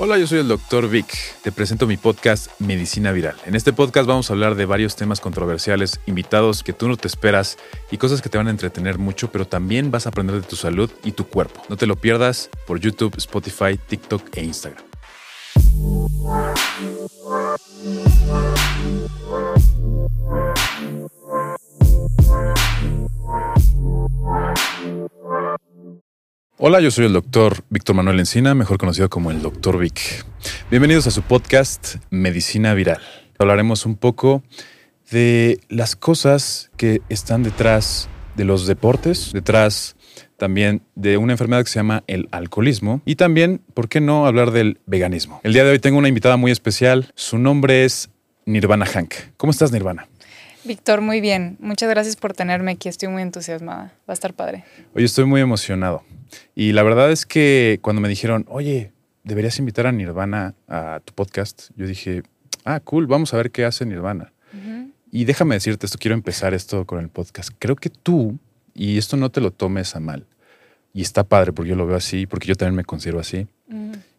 Hola, yo soy el Dr. Vic. Te presento mi podcast Medicina Viral. En este podcast vamos a hablar de varios temas controversiales, invitados que tú no te esperas y cosas que te van a entretener mucho, pero también vas a aprender de tu salud y tu cuerpo. No te lo pierdas por YouTube, Spotify, TikTok e Instagram. Hola, yo soy el doctor Víctor Manuel Encina, mejor conocido como el doctor Vic. Bienvenidos a su podcast Medicina Viral. Hablaremos un poco de las cosas que están detrás de los deportes, detrás también de una enfermedad que se llama el alcoholismo y también, ¿por qué no hablar del veganismo? El día de hoy tengo una invitada muy especial, su nombre es Nirvana Hank. ¿Cómo estás, Nirvana? Víctor, muy bien. Muchas gracias por tenerme aquí. Estoy muy entusiasmada. Va a estar padre. Oye, estoy muy emocionado. Y la verdad es que cuando me dijeron, oye, deberías invitar a Nirvana a tu podcast, yo dije, ah, cool, vamos a ver qué hace Nirvana. Y déjame decirte esto, quiero empezar esto con el podcast. Creo que tú, y esto no te lo tomes a mal, y está padre porque yo lo veo así, porque yo también me considero así.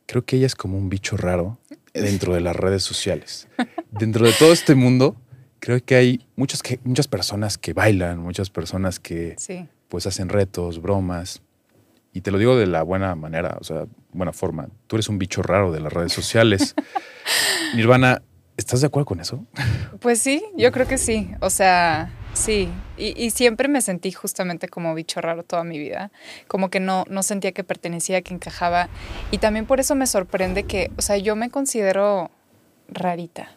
Creo que ella es como un bicho raro dentro de las redes sociales. dentro de todo este mundo, creo que hay muchas, que, muchas personas que bailan, muchas personas que pues hacen retos, bromas. Y te lo digo de la buena manera, o sea, buena forma. Tú eres un bicho raro de las redes sociales. Nirvana, ¿estás de acuerdo con eso? Pues sí, yo creo que sí. O sea, sí. Y, siempre me sentí justamente como bicho raro toda mi vida. Como que no, no sentía que pertenecía, que encajaba. Y también por eso me sorprende que, o sea, yo me considero rarita,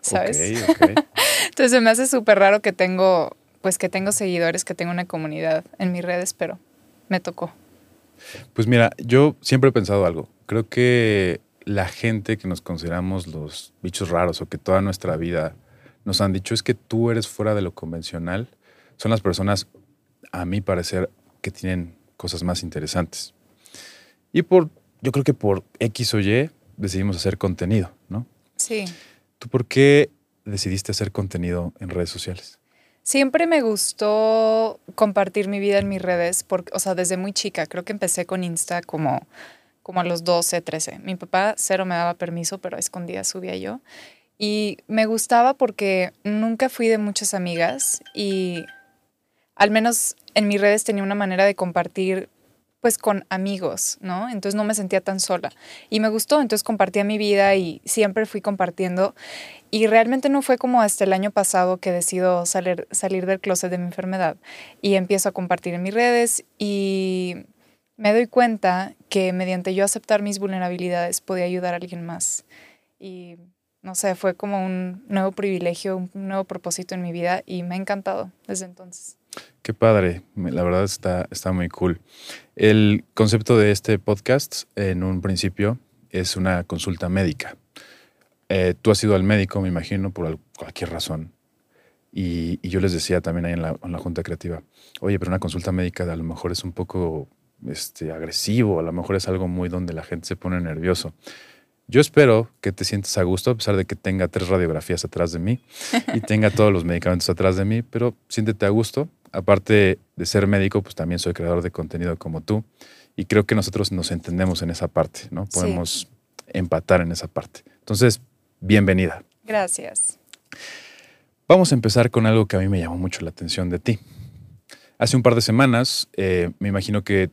¿sabes? Entonces me hace súper raro que tengo, pues que tengo seguidores, que tengo una comunidad en mis redes, pero me tocó. Pues mira, yo siempre he pensado algo. Creo que la gente que nos consideramos los bichos raros o que toda nuestra vida nos han dicho es que tú eres fuera de lo convencional, son las personas, a mi parecer, que tienen cosas más interesantes. Y por, yo creo que por X o Y decidimos hacer contenido, ¿no? Sí. ¿Tú por qué decidiste hacer contenido en redes sociales? Siempre me gustó compartir mi vida en mis redes, porque, o sea, desde muy chica. Creo que empecé con Insta como, como a los 12, 13. Mi papá cero me daba permiso, pero a escondidas subía yo. Y me gustaba porque nunca fui de muchas amigas y al menos en mis redes tenía una manera de compartir pues con amigos, ¿no? Entonces no me sentía tan sola. Y me gustó, entonces compartía mi vida y siempre fui compartiendo. Y realmente no fue como hasta el año pasado que decido salir, salir del closet de mi enfermedad y empiezo a compartir en mis redes y me doy cuenta que mediante yo aceptar mis vulnerabilidades podía ayudar a alguien más. Y no sé, fue como un nuevo privilegio, un nuevo propósito en mi vida y me ha encantado desde entonces. Qué padre, la verdad está, está muy cool. El concepto de este podcast en un principio es una consulta médica. Eh, tú has ido al médico, me imagino, por cualquier razón. Y, yo les decía también ahí en la, en la, Junta Creativa, oye, pero una consulta médica a lo mejor es un poco este, agresivo, a lo mejor es algo muy donde la gente se pone nervioso. Yo espero que te sientas a gusto, a pesar de que tenga tres radiografías atrás de mí y tenga todos los medicamentos atrás de mí, pero siéntete a gusto. Aparte de ser médico, pues también soy creador de contenido como tú y creo que nosotros nos entendemos en esa parte, ¿no? Podemos empatar en esa parte. Entonces, bienvenida. Gracias. Vamos a empezar con algo que a mí me llamó mucho la atención de ti. Hace un par de semanas, eh, me imagino que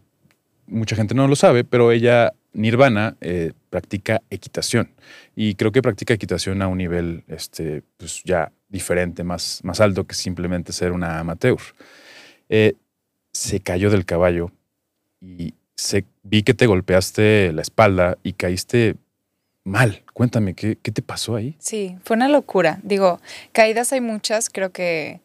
mucha gente no lo sabe, pero ella Nirvana eh, practica equitación y creo que practica equitación a un nivel este, pues ya diferente, más, más alto que simplemente ser una amateur. Eh, se cayó del caballo y vi que te golpeaste la espalda y caíste mal. Cuéntame, ¿qué, ¿qué te pasó ahí? Sí, fue una locura. Digo, caídas hay muchas. Creo que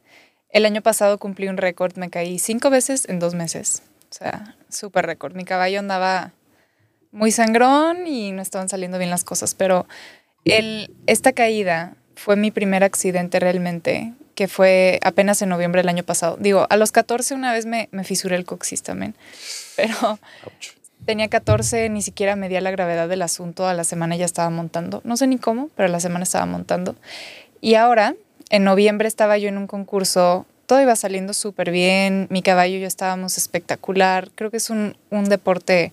el año pasado cumplí un récord. Me caí cinco veces en dos meses. O sea, súper récord. Mi caballo andaba muy sangrón y no estaban saliendo bien las cosas, pero el, esta caída fue mi primer accidente realmente, que fue apenas en noviembre del año pasado. Digo, a los 14 una vez me, me fisuré el coxis también, pero tenía 14, ni siquiera medía la gravedad del asunto, a la semana ya estaba montando, no sé ni cómo, pero a la semana estaba montando. Y ahora, en noviembre estaba yo en un concurso, todo iba saliendo súper bien, mi caballo y yo estábamos espectacular, creo que es un, un deporte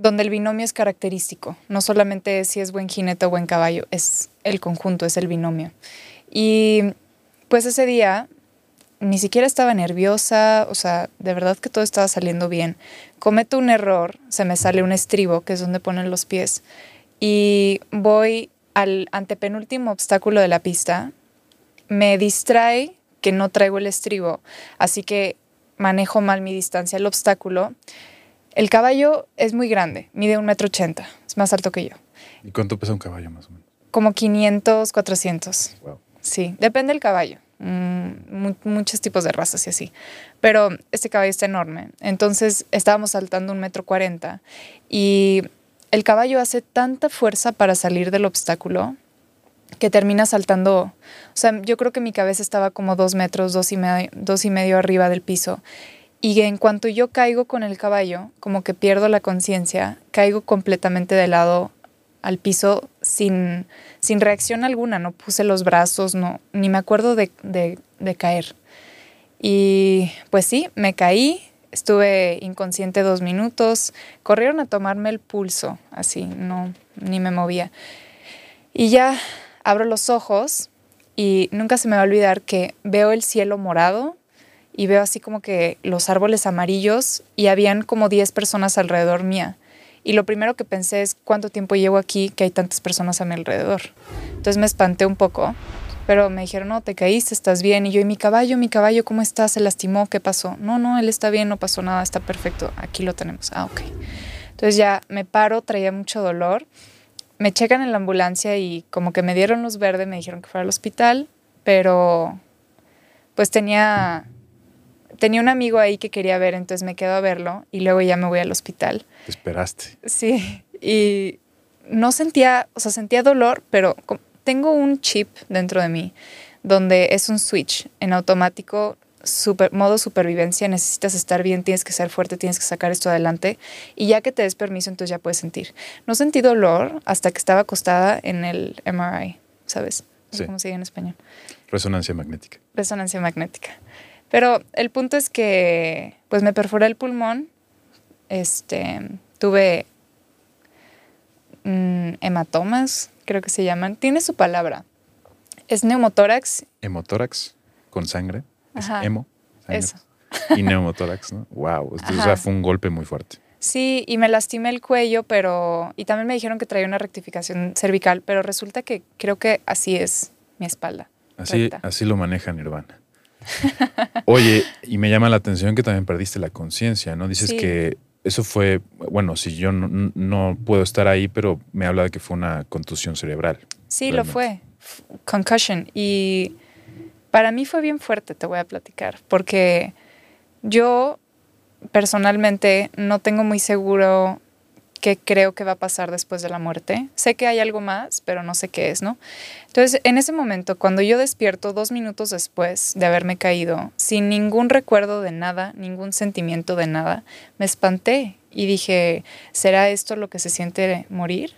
donde el binomio es característico, no solamente si es buen jinete o buen caballo, es el conjunto, es el binomio. Y pues ese día ni siquiera estaba nerviosa, o sea, de verdad que todo estaba saliendo bien. Cometo un error, se me sale un estribo, que es donde ponen los pies, y voy al antepenúltimo obstáculo de la pista, me distrae que no traigo el estribo, así que manejo mal mi distancia al obstáculo el caballo es muy grande, mide un metro ochenta, es más alto que yo. ¿Y cuánto pesa un caballo más o menos? Como 500, 400. Wow. Sí, depende del caballo. Mm, muchos tipos de razas y así. Pero este caballo está enorme. Entonces estábamos saltando un metro cuarenta y el caballo hace tanta fuerza para salir del obstáculo que termina saltando. O sea, yo creo que mi cabeza estaba como dos metros, dos y medio, dos y medio arriba del piso. Y en cuanto yo caigo con el caballo, como que pierdo la conciencia, caigo completamente de lado al piso sin, sin reacción alguna, no puse los brazos, no, ni me acuerdo de, de caer. Y pues sí, me caí, estuve inconsciente dos minutos, corrieron a tomarme el pulso, así, no, ni me movía. Y ya abro los ojos y nunca se me va a olvidar que veo el cielo morado y veo así como que los árboles amarillos y habían como 10 personas alrededor mía. Y lo primero que pensé es cuánto tiempo llevo aquí que hay tantas personas a mi alrededor. Entonces me espanté un poco, pero me dijeron, no, te caíste, estás bien. Y yo, ¿y mi caballo, mi caballo, cómo está? ¿Se lastimó? ¿Qué pasó? No, no, él está bien, no pasó nada, está perfecto, aquí lo tenemos. Ah, ok. Entonces ya me paro, traía mucho dolor. Me checan en la ambulancia y como que me dieron luz verde, me dijeron que fuera al hospital, pero pues tenía tenía un amigo ahí que quería ver, entonces me quedo a verlo y luego ya me voy al hospital. Te esperaste. Sí, y no sentía, o sea, sentía dolor, pero tengo un chip dentro de mí donde es un switch en automático, super, modo supervivencia, necesitas estar bien, tienes que ser fuerte, tienes que sacar esto adelante y ya que te des permiso, entonces ya puedes sentir. No sentí dolor hasta que estaba acostada en el MRI, ¿sabes? ¿Cómo se dice en español? Resonancia magnética. Resonancia magnética. Pero el punto es que pues me perforé el pulmón, este, tuve mm, hematomas, creo que se llaman. Tiene su palabra. Es neumotórax. Hemotórax con sangre. Es hemo. Eso. Y neumotórax, ¿no? Wow. O sea, fue un golpe muy fuerte. Sí, y me lastimé el cuello, pero. Y también me dijeron que traía una rectificación cervical, pero resulta que creo que así es mi espalda. Así, así lo maneja Nirvana. Oye, y me llama la atención que también perdiste la conciencia, ¿no? Dices que eso fue, bueno, si yo no, puedo estar ahí, pero me habla de que fue una contusión cerebral. Sí, lo fue. Concussion. Y para mí fue bien fuerte, te voy a platicar, porque yo personalmente no tengo muy seguro qué creo que va a pasar después de la muerte. Sé que hay algo más, pero no sé qué es, ¿no? Entonces, en ese momento, cuando yo despierto dos minutos después de haberme caído, sin ningún recuerdo de nada, ningún sentimiento de nada, me espanté y dije, ¿será esto lo que se siente morir?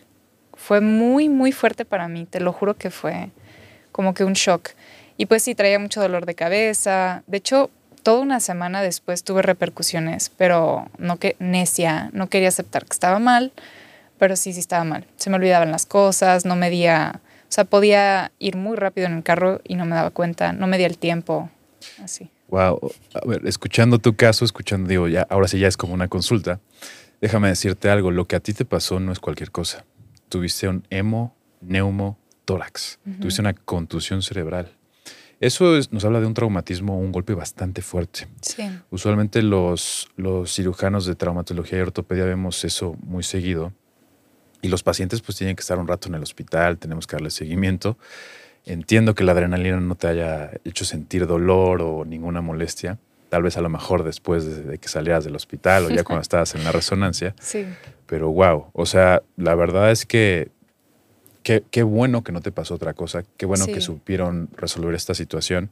Fue muy, muy fuerte para mí, te lo juro que fue como que un shock. Y pues sí, traía mucho dolor de cabeza. De hecho, toda una semana después tuve repercusiones, pero no que necia, no quería aceptar que estaba mal, pero sí, sí estaba mal. Se me olvidaban las cosas, no medía, o sea, podía ir muy rápido en el carro y no me daba cuenta, no medía el tiempo, así. Wow, a ver, escuchando tu caso, escuchando, digo, ya, ahora sí ya es como una consulta. Déjame decirte algo, lo que a ti te pasó no es cualquier cosa. Tuviste un hemo, neumo, tórax. Tuviste una contusión cerebral. Eso nos habla de un traumatismo, un golpe bastante fuerte. Sí. Usualmente los, los cirujanos de traumatología y ortopedia vemos eso muy seguido. Y los pacientes pues tienen que estar un rato en el hospital, tenemos que darle seguimiento. Entiendo que la adrenalina no te haya hecho sentir dolor o ninguna molestia. Tal vez a lo mejor después de, que salieras del hospital o ya cuando estabas en la resonancia. Sí. pero wow, o sea, la verdad es que qué, qué bueno que no te pasó otra cosa, qué bueno que Sí. supieron resolver esta situación.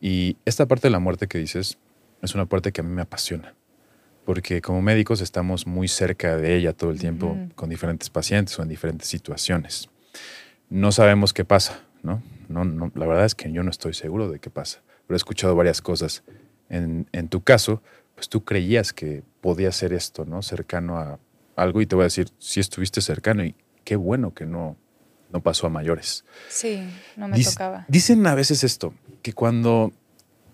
Y esta parte de la muerte que dices es una parte que a mí me apasiona, porque como médicos estamos muy cerca de ella todo el tiempo Ujú. con diferentes pacientes o en diferentes situaciones. No sabemos qué pasa, ¿no? No, no, la verdad es que yo no estoy seguro de qué pasa, pero he escuchado varias cosas. En, en tu caso, pues tú creías que podía ser esto, ¿no? Cercano a algo y te voy a decir, si estuviste cercano y qué bueno que no, no pasó a mayores. Sí, no me Dic- tocaba. Dicen a veces esto, que cuando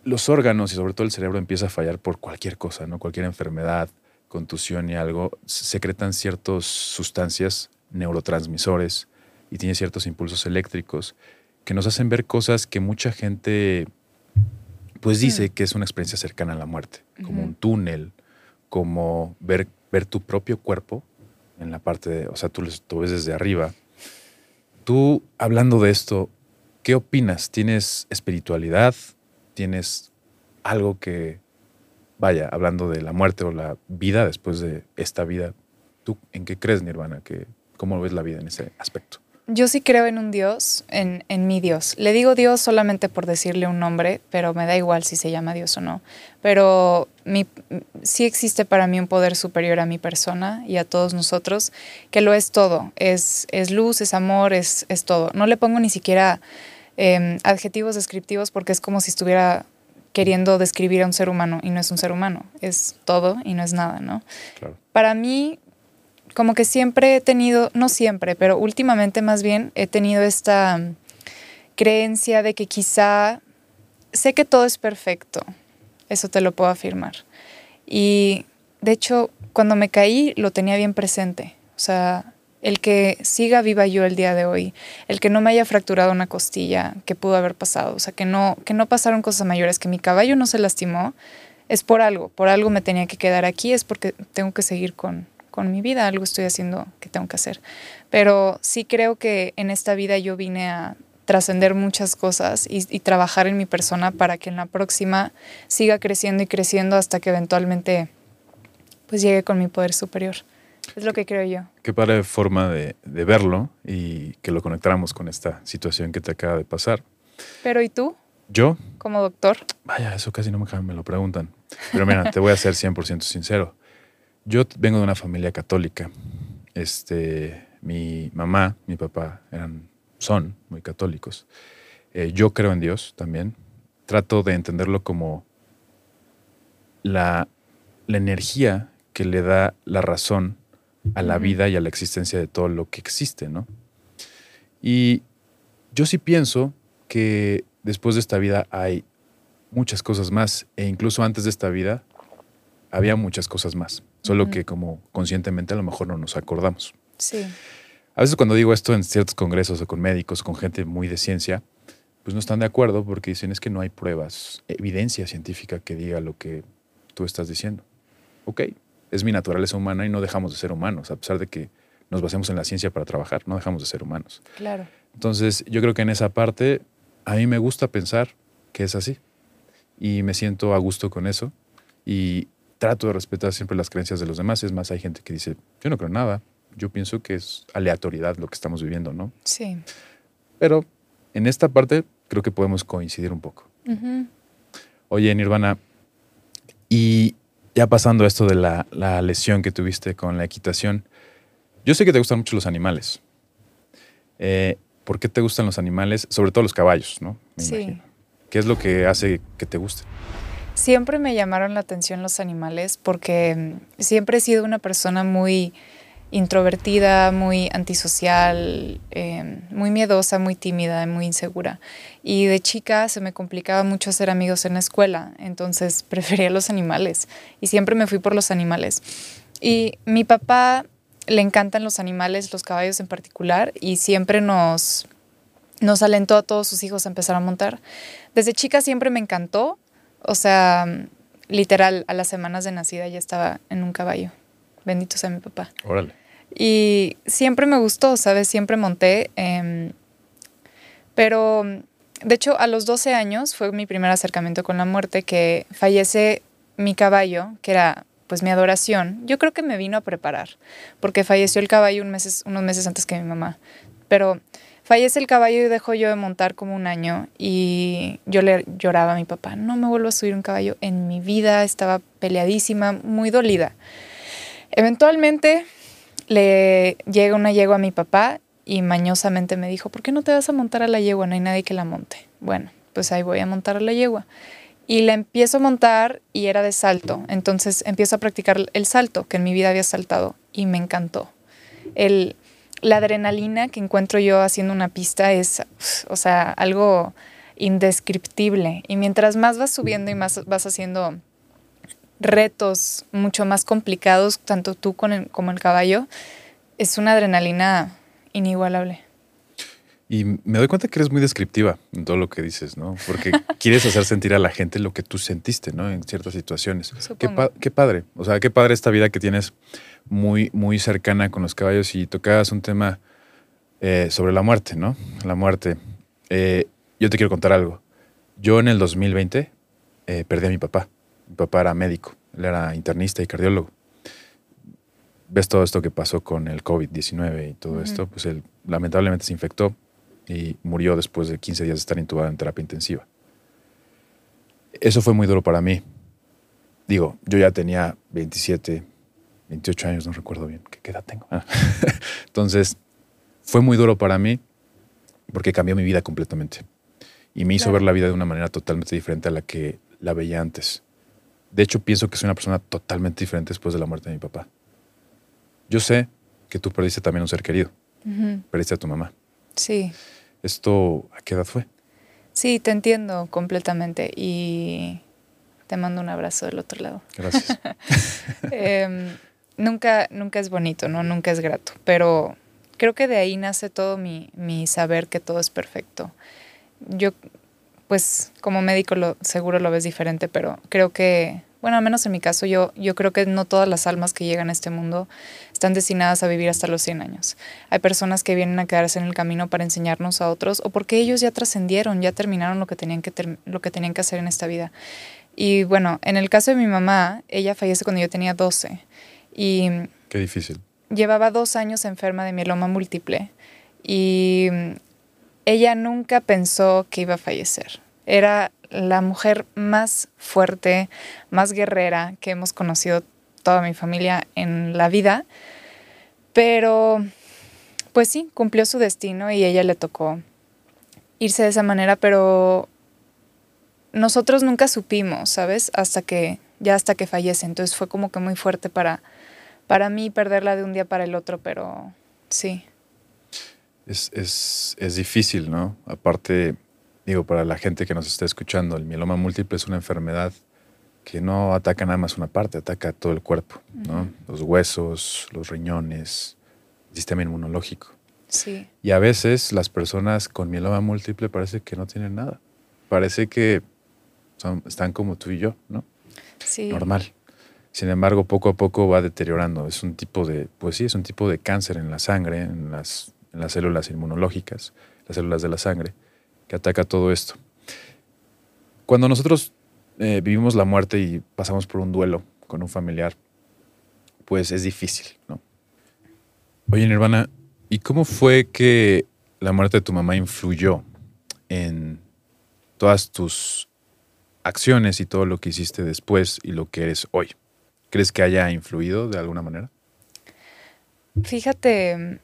los órganos y sobre todo el cerebro empieza a fallar por cualquier cosa, ¿no? Cualquier enfermedad, contusión y algo, se- secretan ciertas sustancias, neurotransmisores, y tiene ciertos impulsos eléctricos que nos hacen ver cosas que mucha gente pues dice que es una experiencia cercana a la muerte, como un túnel, como ver, ver tu propio cuerpo en la parte de, o sea, tú lo ves desde arriba. Tú, hablando de esto, ¿qué opinas? ¿Tienes espiritualidad? ¿Tienes algo que, vaya, hablando de la muerte o la vida después de esta vida? ¿Tú en qué crees, Nirvana? ¿Qué, ¿Cómo ves la vida en ese aspecto? Yo sí creo en un Dios, en, en mi Dios. Le digo Dios solamente por decirle un nombre, pero me da igual si se llama Dios o no. Pero mi, sí existe para mí un poder superior a mi persona y a todos nosotros, que lo es todo. Es, es luz, es amor, es, es todo. No le pongo ni siquiera eh, adjetivos descriptivos porque es como si estuviera queriendo describir a un ser humano y no es un ser humano. Es todo y no es nada, ¿no? Claro. para mí, como que siempre he tenido, no siempre, pero últimamente más bien he tenido esta mm, creencia de que quizá sé que todo es perfecto, eso te lo puedo afirmar. Y de hecho, cuando me caí lo tenía bien presente, o sea, el que siga viva yo el día de hoy, el que no me haya fracturado una costilla que pudo haber pasado, o sea, que no, que no pasaron cosas mayores, que mi caballo no se lastimó, es por algo, por algo me tenía que quedar aquí, es porque tengo que seguir con, con mi vida, algo estoy haciendo que tengo que hacer. Pero sí creo que en esta vida yo vine a trascender muchas cosas y, y trabajar en mi persona para que en la próxima siga creciendo y creciendo hasta que eventualmente pues llegue con mi poder superior. Es lo que creo yo. Qué padre forma de, de verlo y que lo conectáramos con esta situación que te acaba de pasar. Pero ¿y tú, Yo, como doctor? vaya, eso casi no me, me lo preguntan. Pero mira, te voy a ser 100% sincero. Yo vengo de una familia católica. Este, mi mamá, mi papá eran, son muy católicos. Eh, yo creo en Dios también. Trato de entenderlo como la, la energía que le da la razón a la vida y a la existencia de todo lo que existe, ¿no? Y yo sí pienso que después de esta vida hay muchas cosas más e incluso antes de esta vida había muchas cosas más, solo que como conscientemente a lo mejor no nos acordamos. Sí. A veces cuando digo esto en ciertos congresos o con médicos, con gente muy de ciencia, pues no están de acuerdo porque dicen es que no hay pruebas, evidencia científica que diga lo que tú estás diciendo. Ok, es mi naturaleza humana y no dejamos de ser humanos, a pesar de que nos basemos en la ciencia para trabajar, no dejamos de ser humanos. Claro. Entonces, yo creo que en esa parte a mí me gusta pensar que es así y me siento a gusto con eso y trato de respetar siempre las creencias de los demás. Es más, hay gente que dice, yo no creo nada, yo pienso que es aleatoriedad lo que estamos viviendo, ¿no? Sí. Pero en esta parte creo que podemos coincidir un poco. Ujú. Oye, Nirvana, y ya pasando esto de la, la lesión que tuviste con la equitación, yo sé que te gustan mucho los animales. Eh, ¿Por qué te gustan los animales? Sobre todo los caballos, ¿no? Me Sí. imagino. ¿Qué es lo que hace que te guste? Siempre me llamaron la atención los animales porque mm, siempre he sido una persona muy introvertida, muy antisocial, eh, muy miedosa, muy tímida, muy insegura. Y de chica se me complicaba mucho hacer amigos en la escuela, entonces prefería los animales y siempre me fui por los animales. Y mi papá le encantan los animales, los caballos en particular, y siempre nos, nos alentó a todos sus hijos a empezar a montar. Desde chica siempre me encantó, o sea, literal, a las semanas de nacida ya estaba en un caballo. Bendito sea mi papá. Órale. Y siempre me gustó, ¿sabes? Siempre monté. em, pero, de hecho, a los 12 años fue mi primer acercamiento con la muerte, que fallece mi caballo, que era pues mi adoración, yo creo que me vino a preparar, porque falleció el caballo unos meses antes que mi mamá. Pero fallece el caballo y dejo yo de montar como un año y yo le lloraba a mi papá, no me vuelvo a subir un caballo en mi vida, estaba peleadísima, muy dolida. Eventualmente le llega una yegua a mi papá y mañosamente me dijo, ¿por qué no te vas a montar a la yegua? No hay nadie que la monte. Bueno, pues ahí voy a montar a la yegua. Y la empiezo a montar y era de salto. Entonces empiezo a practicar el salto, que en mi vida había saltado, y me encantó. El, la adrenalina que encuentro yo haciendo una pista es, o sea, algo indescriptible. Y mientras más vas subiendo y más vas haciendo retos mucho más complicados, tanto tú como el caballo, es una adrenalina inigualable. Y me doy cuenta que eres muy descriptiva en todo lo que dices, ¿no? Porque quieres hacer sentir a la gente lo que tú sentiste, ¿no? En ciertas situaciones. Qué, qué, padre. O sea, qué padre esta vida que tienes muy, muy cercana con los caballos y tocabas un tema eh, sobre la muerte, ¿no? La muerte. Eh, yo te quiero contar algo. Yo en el 2020 eh, perdí a mi papá. Mi papá era médico, él era internista y cardiólogo ves todo esto que pasó con el COVID-19 y todo esto, pues él lamentablemente se infectó y murió después de 15 días de estar intubado en terapia intensiva. Eso fue muy duro para mí. Digo, yo ya tenía 27, 28 años, no recuerdo bien qué edad tengo. Ah. Entonces, fue muy duro para mí porque cambió mi vida completamente y me hizo ver la vida de una manera totalmente diferente a la que la veía antes. De hecho, pienso que soy una persona totalmente diferente después de la muerte de mi papá. Yo sé que tú perdiste también un ser querido. Perdiste a tu mamá. Sí. ¿Esto a qué edad fue? Sí, te entiendo completamente y te mando un abrazo del otro lado. Gracias. Em, nunca, nunca es bonito, ¿no? Nunca es grato, pero creo que de ahí nace todo mi, mi saber que todo es perfecto. Yo, pues como médico lo, seguro lo ves diferente, pero creo que bueno, al menos en mi caso, yo, yo creo que no todas las almas que llegan a este mundo están destinadas a vivir hasta los 100 años. Hay personas que vienen a quedarse en el camino para enseñarnos a otros o porque ellos ya trascendieron, ya terminaron lo que, tenían que lo que tenían que hacer en esta vida. Y bueno, en el caso de mi mamá, ella fallece cuando yo tenía 12. Y Qué difícil. Llevaba dos años enferma de mieloma múltiple y ella nunca pensó que iba a fallecer. Era la mujer más fuerte, más guerrera que hemos conocido toda mi familia en la vida. Pero, pues sí, cumplió su destino y ella le tocó irse de esa manera, pero nosotros nunca supimos, ¿sabes? Hasta que, ya hasta que fallece. Entonces fue como que muy fuerte para, para mí perderla de un día para el otro, pero sí. Es, es, es difícil, ¿no? Aparte, digo, para la gente que nos está escuchando, el mieloma múltiple es una enfermedad que no ataca nada más una parte, ataca todo el cuerpo, ¿no? Los huesos, los riñones, el sistema inmunológico. Sí. Y a veces las personas con mieloma múltiple parece que no tienen nada. Parece que son, están como tú y yo, ¿no? Sí. Normal. Sin embargo, poco a poco va deteriorando. Es un tipo de, pues sí, es un tipo de cáncer en la sangre, en las, las células inmunológicas, las células de la sangre que ataca todo esto. Cuando nosotros eh, vivimos la muerte y pasamos por un duelo con un familiar, pues es difícil, ¿no? Oye, Nirvana, ¿y cómo fue que la muerte de tu mamá influyó en todas tus acciones y todo lo que hiciste después y lo que eres hoy? ¿Crees que haya influido de alguna manera? Fíjate,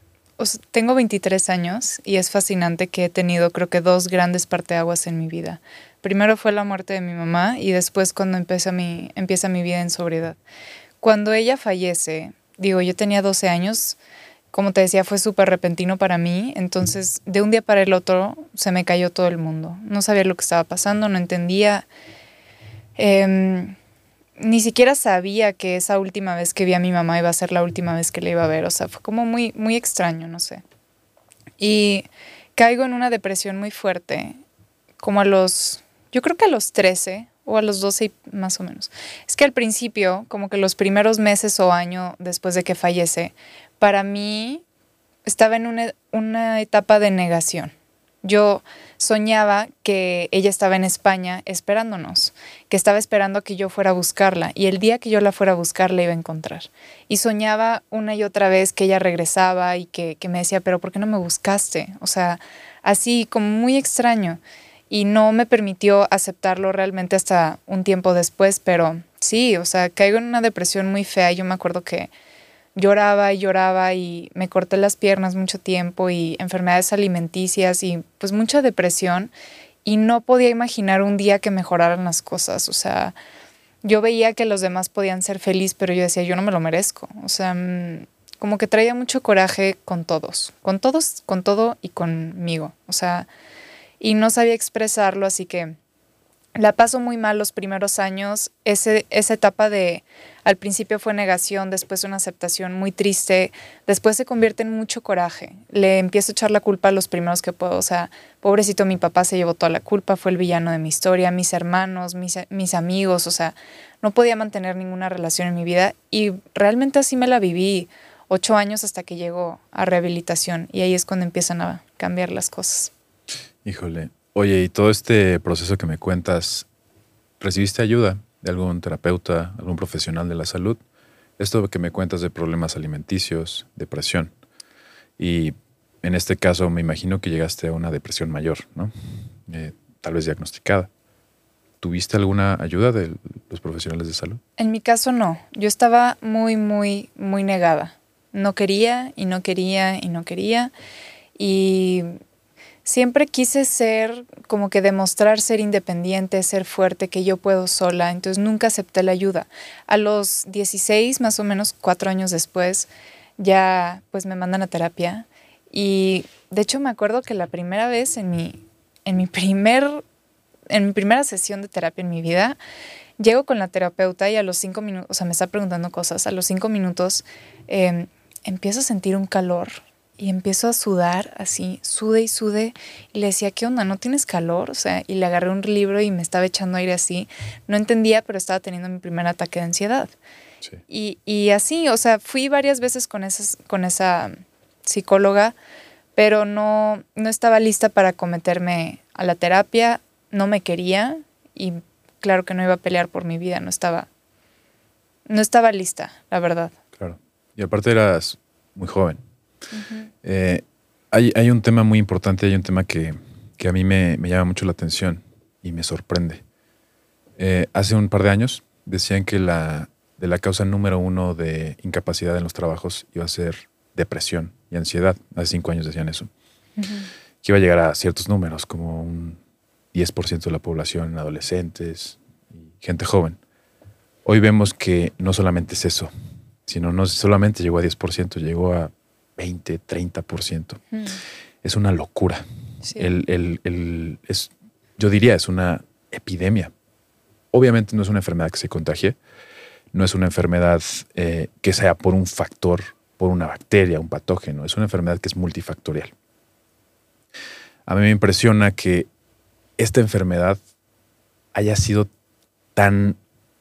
tengo 23 años y es fascinante que he tenido creo que dos grandes parteaguas en mi vida. Primero fue la muerte de mi mamá y después cuando empieza mi, empieza mi vida en sobriedad. Cuando ella fallece, digo, yo tenía 12 años, como te decía, fue súper repentino para mí, entonces de un día para el otro se me cayó todo el mundo. No sabía lo que estaba pasando, no entendía. Eh, ni siquiera sabía que esa última vez que vi a mi mamá iba a ser la última vez que le iba a ver. O sea, fue como muy, muy extraño, no sé. Y caigo en una depresión muy fuerte, como a los, yo creo que a los 13 o a los 12 más o menos. Es que al principio, como que los primeros meses o año después de que fallece, para mí estaba en una, una etapa de negación. Yo soñaba que ella estaba en España esperándonos, que estaba esperando que yo fuera a buscarla y el día que yo la fuera a buscar la iba a encontrar. Y soñaba una y otra vez que ella regresaba y que, que me decía, pero ¿por qué no me buscaste? O sea, así como muy extraño. Y no me permitió aceptarlo realmente hasta un tiempo después, pero sí, o sea, caigo en una depresión muy fea. Yo me acuerdo que lloraba y lloraba y me corté las piernas mucho tiempo y enfermedades alimenticias y pues mucha depresión y no podía imaginar un día que mejoraran las cosas, o sea, yo veía que los demás podían ser felices, pero yo decía, yo no me lo merezco, o sea, mm, como que traía mucho coraje con todos, con todos, con todo y conmigo, o sea, y no sabía expresarlo, así que la paso muy mal los primeros años, ese, esa etapa de al principio fue negación, después una aceptación muy triste, después se convierte en mucho coraje. Le empiezo a echar la culpa a los primeros que puedo. O sea, pobrecito, mi papá se llevó toda la culpa, fue el villano de mi historia, mis hermanos, mis, mis amigos, o sea, no podía mantener ninguna relación en mi vida y realmente así me la viví ocho años hasta que llego a rehabilitación y ahí es cuando empiezan a cambiar las cosas. Híjole, oye, y todo este proceso que me cuentas, ¿recibiste ayuda? De algún terapeuta, algún profesional de la salud. Esto que me cuentas de problemas alimenticios, depresión. Y en este caso me imagino que llegaste a una depresión mayor, ¿no? Eh, tal vez diagnosticada. ¿Tuviste alguna ayuda de los profesionales de salud? En mi caso no. Yo estaba muy, muy, muy negada. No quería y no quería y no quería. Y siempre quise ser, como que demostrar ser independiente, ser fuerte, que yo puedo sola, entonces nunca acepté la ayuda. A los 16, más o menos cuatro años después, ya pues me mandan a terapia y de hecho me acuerdo que la primera vez en mi, en mi, primer, en mi primera sesión de terapia en mi vida, llego con la terapeuta y a los cinco minutos, o sea, me está preguntando cosas, a los cinco minutos em, empiezo a sentir un calor y empiezo a sudar así, sude y sude. Y le decía, ¿qué onda? ¿No tienes calor? O sea, y le agarré un libro y me estaba echando aire así. No entendía, pero estaba teniendo mi primer ataque de ansiedad. Y, y, así, o sea, fui varias veces con, esas, con esa psicóloga, pero no, no estaba lista para cometerme a la terapia, no me quería y claro que no iba a pelear por mi vida, no estaba, no estaba lista, la verdad. Claro. Y aparte eras muy joven. Eh, hay, un tema muy importante, hay un tema que, a mí me, llama mucho la atención y me sorprende. Eh, hace un par de años decían que la, de la causa número uno de incapacidad en los trabajos iba a ser depresión y ansiedad. Hace cinco años decían eso. Que iba a llegar a ciertos números, como un 10% de la población en adolescentes y gente joven. Hoy vemos que no solamente es eso, sino no solamente llegó a 10%, llegó a 20, 30%. Mm. Es una locura. El, es, yo diría, es una epidemia. Obviamente no es una enfermedad que se contagie, no es una enfermedad eh, que sea por un factor, por una bacteria, un patógeno, es una enfermedad que es multifactorial. A mí me impresiona que esta enfermedad haya sido tan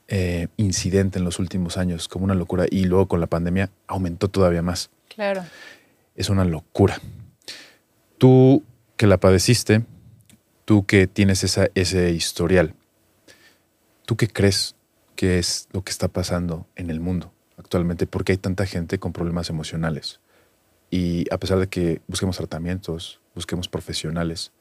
eh, incidente en los últimos años como una locura y luego con la pandemia aumentó todavía más. Claro. Es una locura. Tú que la padeciste, tú que tienes esa, ese historial, ¿tú qué crees que es lo que está pasando en el mundo actualmente? ¿Por qué hay tanta gente con problemas emocionales? Y a pesar de que busquemos tratamientos, busquemos profesionales,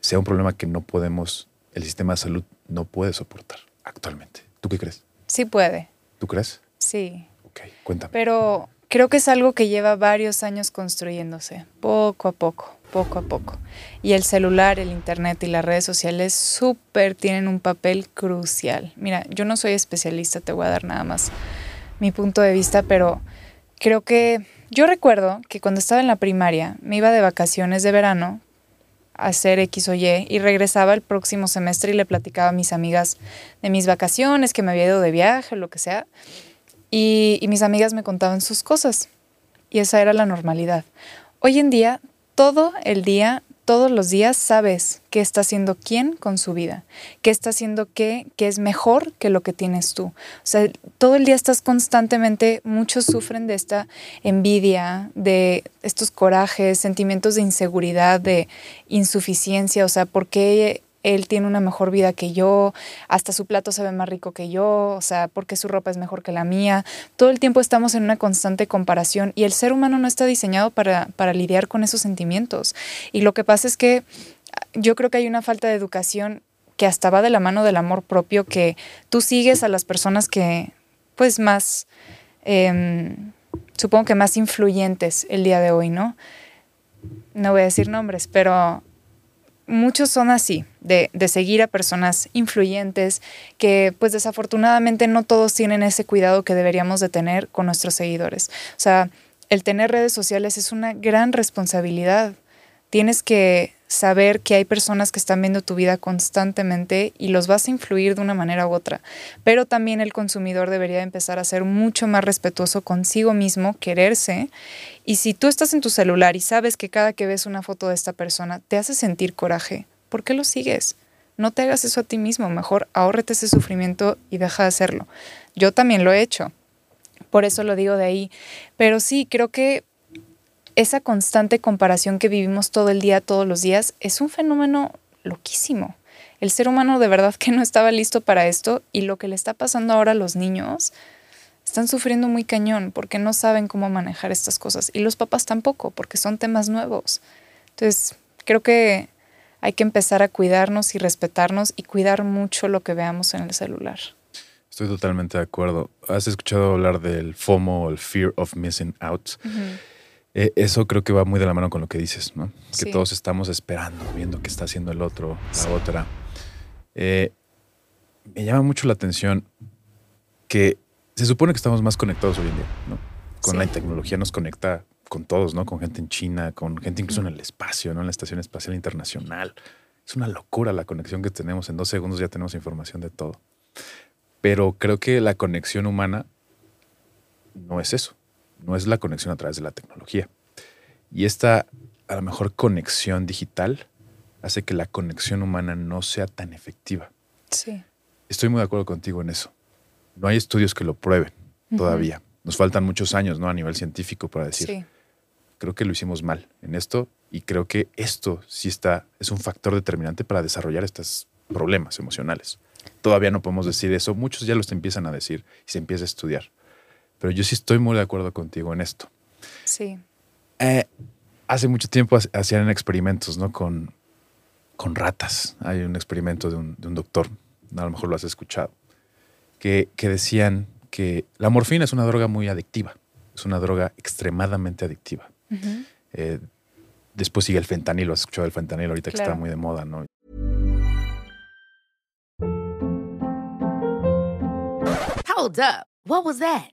sea un problema que no podemos, el sistema de salud no puede soportar actualmente. ¿Tú qué crees? Sí puede. ¿Tú crees? Sí. Ok, cuéntame. Pero Creo que es algo que lleva varios años construyéndose, poco a poco, poco a poco. Y el celular, el internet y las redes sociales súper tienen un papel crucial. Mira, yo no soy especialista, te voy a dar nada más mi punto de vista, pero creo que yo recuerdo que cuando estaba en la primaria me iba de vacaciones de verano a hacer X o Y y regresaba el próximo semestre y le platicaba a mis amigas de mis vacaciones, que me había ido de viaje lo que sea. Y, mis amigas me contaban sus cosas. Y esa era la normalidad. Hoy en día, todo el día todos los días sabes qué está haciendo quién con su vida, qué está haciendo qué, qué es mejor que lo que tienes tú. O sea, todo el día estás constantemente, muchos sufren de esta envidia, de estos corajes, sentimientos de inseguridad, de insuficiencia, o sea, ¿por qué él tiene una mejor vida que yo, hasta su plato se ve más rico que yo, o sea, porque su ropa es mejor que la mía. Todo el tiempo estamos en una constante comparación y el ser humano no está diseñado para, para lidiar con esos sentimientos. Y lo que pasa es que yo creo que hay una falta de educación que hasta va de la mano del amor propio, que tú sigues a las personas que, pues, más, em, supongo que más influyentes el día de hoy, ¿no? No voy a decir nombres, pero muchos son así, de, seguir a personas influyentes que pues desafortunadamente no todos tienen ese cuidado que deberíamos de tener con nuestros seguidores. O sea, el tener redes sociales es una gran responsabilidad. Tienes que saber que hay personas que están viendo tu vida constantemente y los vas a influir de una manera u otra. Pero también el consumidor debería empezar a ser mucho más respetuoso consigo mismo, quererse. Y si tú estás en tu celular y sabes que cada que ves una foto de esta persona te hace sentir coraje, ¿por qué lo sigues? No te hagas eso a ti mismo, mejor ahórrete ese sufrimiento y deja de hacerlo. Yo también lo he hecho, por eso lo digo de ahí. Pero sí, creo que esa constante comparación que vivimos todo el día, todos los días, es un fenómeno loquísimo. El ser humano de verdad que no estaba listo para esto y lo que le está pasando ahora a los niños están sufriendo muy cañón porque no saben cómo manejar estas cosas y los papás tampoco porque son temas nuevos. Entonces, creo que hay que empezar a cuidarnos y respetarnos y cuidar mucho lo que veamos en el celular. Estoy totalmente de acuerdo. ¿Has escuchado hablar del FOMO, el Fear of Missing Out? Eh, eso creo que va muy de la mano con lo que dices, ¿no? Que todos estamos esperando, viendo qué está haciendo el otro, la otra. Eh, me llama mucho la atención que se supone que estamos más conectados hoy en día, ¿no? Con la tecnología nos conecta con todos, ¿no? Con gente en China, con gente incluso en el espacio, ¿no? En la Estación Espacial Internacional. Es una locura la conexión que tenemos. En dos segundos ya tenemos información de todo. Pero creo que la conexión humana no es eso no es la conexión a través de la tecnología. Y esta, a lo mejor, conexión digital hace que la conexión humana no sea tan efectiva. Sí. Estoy muy de acuerdo contigo en eso. No hay estudios que lo prueben todavía. Nos faltan muchos años, ¿no? A nivel científico para decir. Sí. Creo que lo hicimos mal en esto y creo que esto sí está, es un factor determinante para desarrollar estos problemas emocionales. Todavía no podemos decir eso. Muchos ya los empiezan a decir y se empieza a estudiar. Pero yo sí estoy muy de acuerdo contigo en esto. Sí. Eh, hace mucho tiempo hacían experimentos, ¿no? Con, con ratas. Hay un experimento de un, doctor, a lo mejor lo has escuchado, que, decían que la morfina es una droga muy adictiva. Es una droga extremadamente adictiva. Eh, después sigue el fentanilo. Has escuchado el fentanilo ahorita que está muy de moda, ¿no? Hold up. What was that?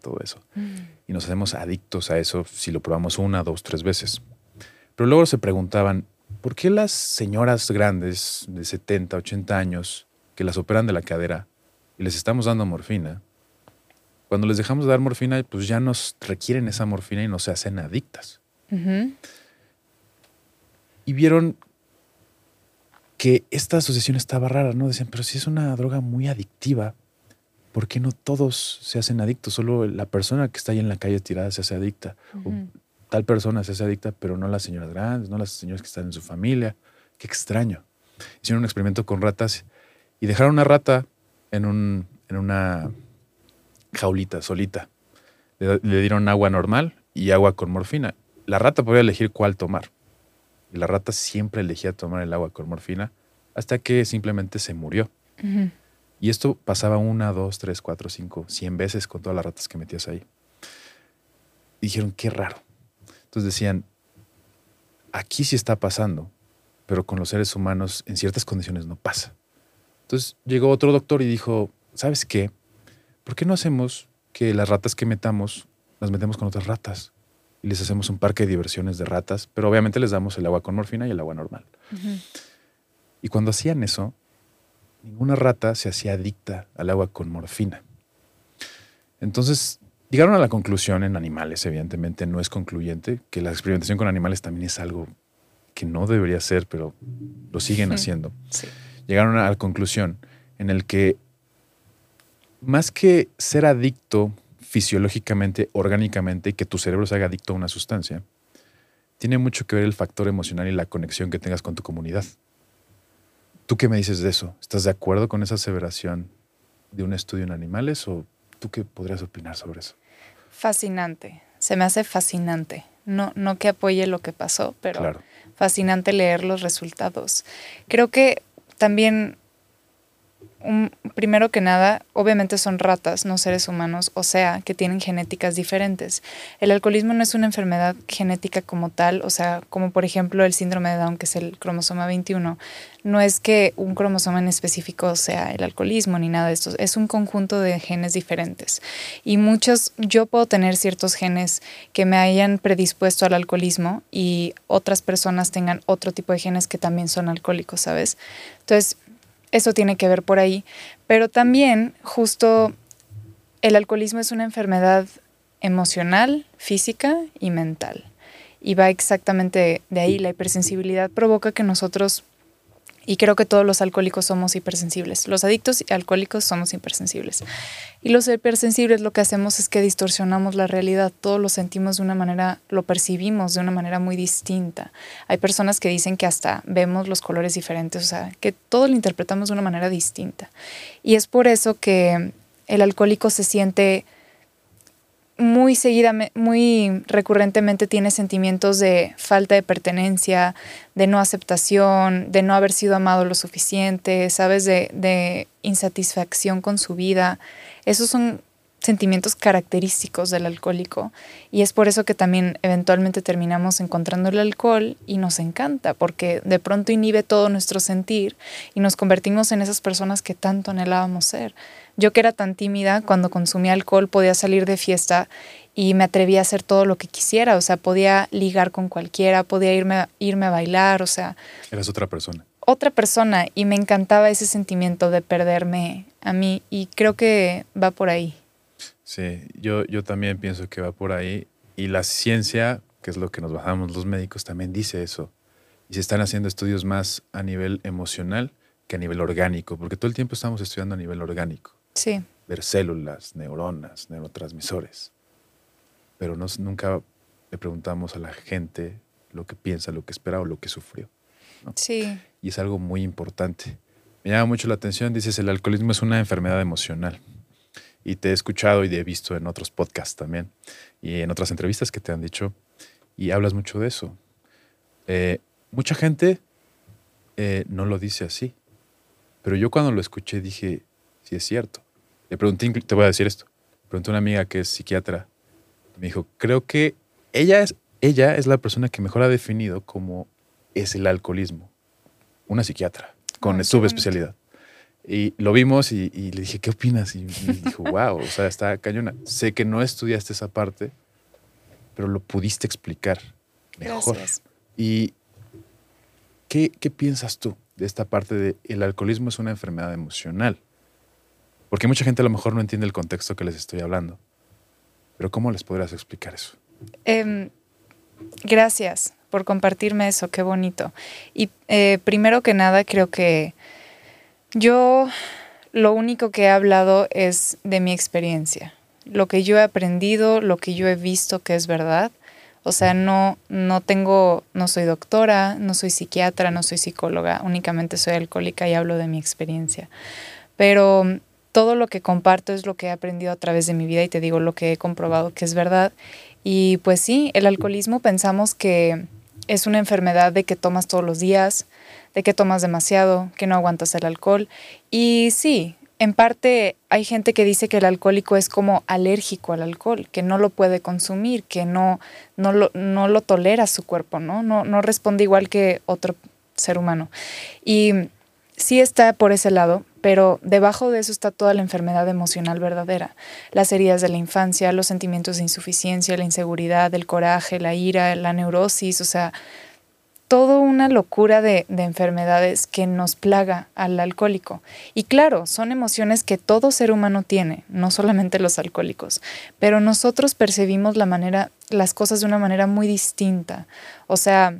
Todo eso. Mm. y nos hacemos adictos a eso si lo probamos una, dos, tres veces. Pero luego se preguntaban, ¿por qué las señoras grandes de 70, 80 años que las operan de la cadera y les estamos dando morfina, cuando les dejamos de dar morfina, pues ya nos requieren esa morfina y no se hacen adictas? Y vieron que esta asociación estaba rara, ¿no? Decían, pero si es una droga muy adictiva, ¿por qué no todos se hacen adictos? Solo la persona que está ahí en la calle tirada se hace adicta. o tal persona se hace adicta, pero no las señoras grandes, no las señoras que están en su familia. Qué extraño. Hicieron un experimento con ratas y dejaron una rata en, un, en una jaulita solita. Le, le dieron agua normal y agua con morfina. La rata podía elegir cuál tomar. Y la rata siempre elegía tomar el agua con morfina hasta que simplemente se murió. Y esto pasaba una, dos, tres, cuatro, cinco, cien veces con todas las ratas que metías ahí. dijeron, qué raro. Entonces decían, aquí sí está pasando pero con los seres humanos en ciertas condiciones no pasa. Entonces llegó otro doctor y dijo, ¿sabes qué? ¿Por qué no hacemos que las ratas que metamos las metemos con otras ratas? Y les hacemos un parque de diversiones de ratas, pero obviamente les damos el agua con morfina y el agua normal. Y cuando hacían eso, ninguna rata se hacía adicta al agua con morfina. Entonces, llegaron a la conclusión en animales, evidentemente no es concluyente, que la experimentación con animales también es algo que no debería ser, pero lo siguen haciendo. Llegaron a la conclusión en el que más que ser adicto fisiológicamente, orgánicamente, y que tu cerebro se haga adicto a una sustancia, tiene mucho que ver el factor emocional y la conexión que tengas con tu comunidad. ¿Tú qué me dices de eso? ¿Estás de acuerdo con esa aseveración de un estudio en animales o tú qué podrías opinar sobre eso? Fascinante, se me hace fascinante. No, no que apoye lo que pasó, pero fascinante leer los resultados. Creo que también primero que nada, obviamente son ratas, no seres humanos, o sea, que tienen genéticas diferentes. El alcoholismo no es una enfermedad genética como tal, o sea, como por ejemplo el síndrome de Down, que es el cromosoma 21. No es que un cromosoma en específico sea el alcoholismo ni nada de esto, es un conjunto de genes diferentes. Y muchos, yo puedo tener ciertos genes que me hayan predispuesto al alcoholismo y otras personas tengan otro tipo de genes que también son alcohólicos, ¿sabes? Entonces, eso tiene que ver por ahí. Pero también justo el alcoholismo es una enfermedad emocional, física y mental. Y va exactamente de ahí. La hipersensibilidad provoca que nosotros y creo que todos los alcohólicos somos hipersensibles. Los adictos y alcohólicos somos hipersensibles. Y los hipersensibles lo que hacemos es que distorsionamos la realidad. Todos lo sentimos de una manera, lo percibimos de una manera muy distinta. Hay personas que dicen que hasta vemos los colores diferentes, o sea, que todo lo interpretamos de una manera distinta. Y es por eso que el alcohólico se siente muy seguida, muy recurrentemente tiene sentimientos de falta de pertenencia, de no aceptación, de no haber sido amado lo suficiente, sabes, de, de insatisfacción con su vida. Esos son sentimientos característicos del alcohólico y es por eso que también eventualmente terminamos encontrando el alcohol y nos encanta porque de pronto inhibe todo nuestro sentir y nos convertimos en esas personas que tanto anhelábamos ser. Yo que era tan tímida, cuando consumía alcohol podía salir de fiesta y me atrevía a hacer todo lo que quisiera, o sea, podía ligar con cualquiera, podía irme, a, irme a bailar, o sea... Eras otra persona. Otra persona y me encantaba ese sentimiento de perderme a mí y creo que va por ahí. Sí, yo, yo también pienso que va por ahí y la ciencia, que es lo que nos bajamos los médicos, también dice eso. Y se están haciendo estudios más a nivel emocional que a nivel orgánico, porque todo el tiempo estamos estudiando a nivel orgánico. Sí. Ver células, neuronas, neurotransmisores. Pero nunca le preguntamos a la gente lo que piensa, lo que espera o lo que sufrió. Sí. Y es algo muy importante. Me llama mucho la atención, dices, el alcoholismo es una enfermedad emocional. Y te he escuchado y he visto en otros podcasts también y en otras entrevistas que te han dicho y hablas mucho de eso. Eh, mucha gente eh, no lo dice así, pero yo cuando lo escuché dije, sí es cierto. Le pregunté, te voy a decir esto, pregunté a una amiga que es psiquiatra, me dijo, creo que ella es, ella es la persona que mejor ha definido cómo es el alcoholismo, una psiquiatra con subespecialidad. Y lo vimos y, le dije, ¿qué opinas? Y me dijo, wow, o sea, está cañona. Sé que no estudiaste esa parte, pero lo pudiste explicar mejor. Gracias. ¿Y qué, qué piensas tú de esta parte de el alcoholismo es una enfermedad emocional? Porque mucha gente a lo mejor no entiende el contexto que les estoy hablando. Pero ¿cómo les podrías explicar eso? Em, gracias por compartirme eso, qué bonito. Y eh, primero que nada, creo que yo lo único que he hablado es de mi experiencia, lo que yo he aprendido, lo que yo he visto que es verdad. O sea, no, no tengo, no soy doctora, no soy psiquiatra, no soy psicóloga, únicamente soy alcohólica y hablo de mi experiencia. Pero todo lo que comparto es lo que he aprendido a través de mi vida y te digo lo que he comprobado que es verdad. Y pues sí, el alcoholismo pensamos que es una enfermedad de que tomas todos los días, de que tomas demasiado, que no aguantas el alcohol. Y sí, en parte hay gente que dice que el alcohólico es como alérgico al alcohol, que no lo puede consumir, que no, no, lo, no lo tolera su cuerpo, ¿no? ¿no? No responde igual que otro ser humano. Y sí está por ese lado, pero debajo de eso está toda la enfermedad emocional verdadera, las heridas de la infancia, los sentimientos de insuficiencia, la inseguridad, el coraje, la ira, la neurosis, o sea, toda una locura de, de, enfermedades que nos plaga al alcohólico. Y claro, son emociones que todo ser humano tiene, no solamente los alcohólicos, pero nosotros percibimos la manera, las cosas de una manera muy distinta. O sea,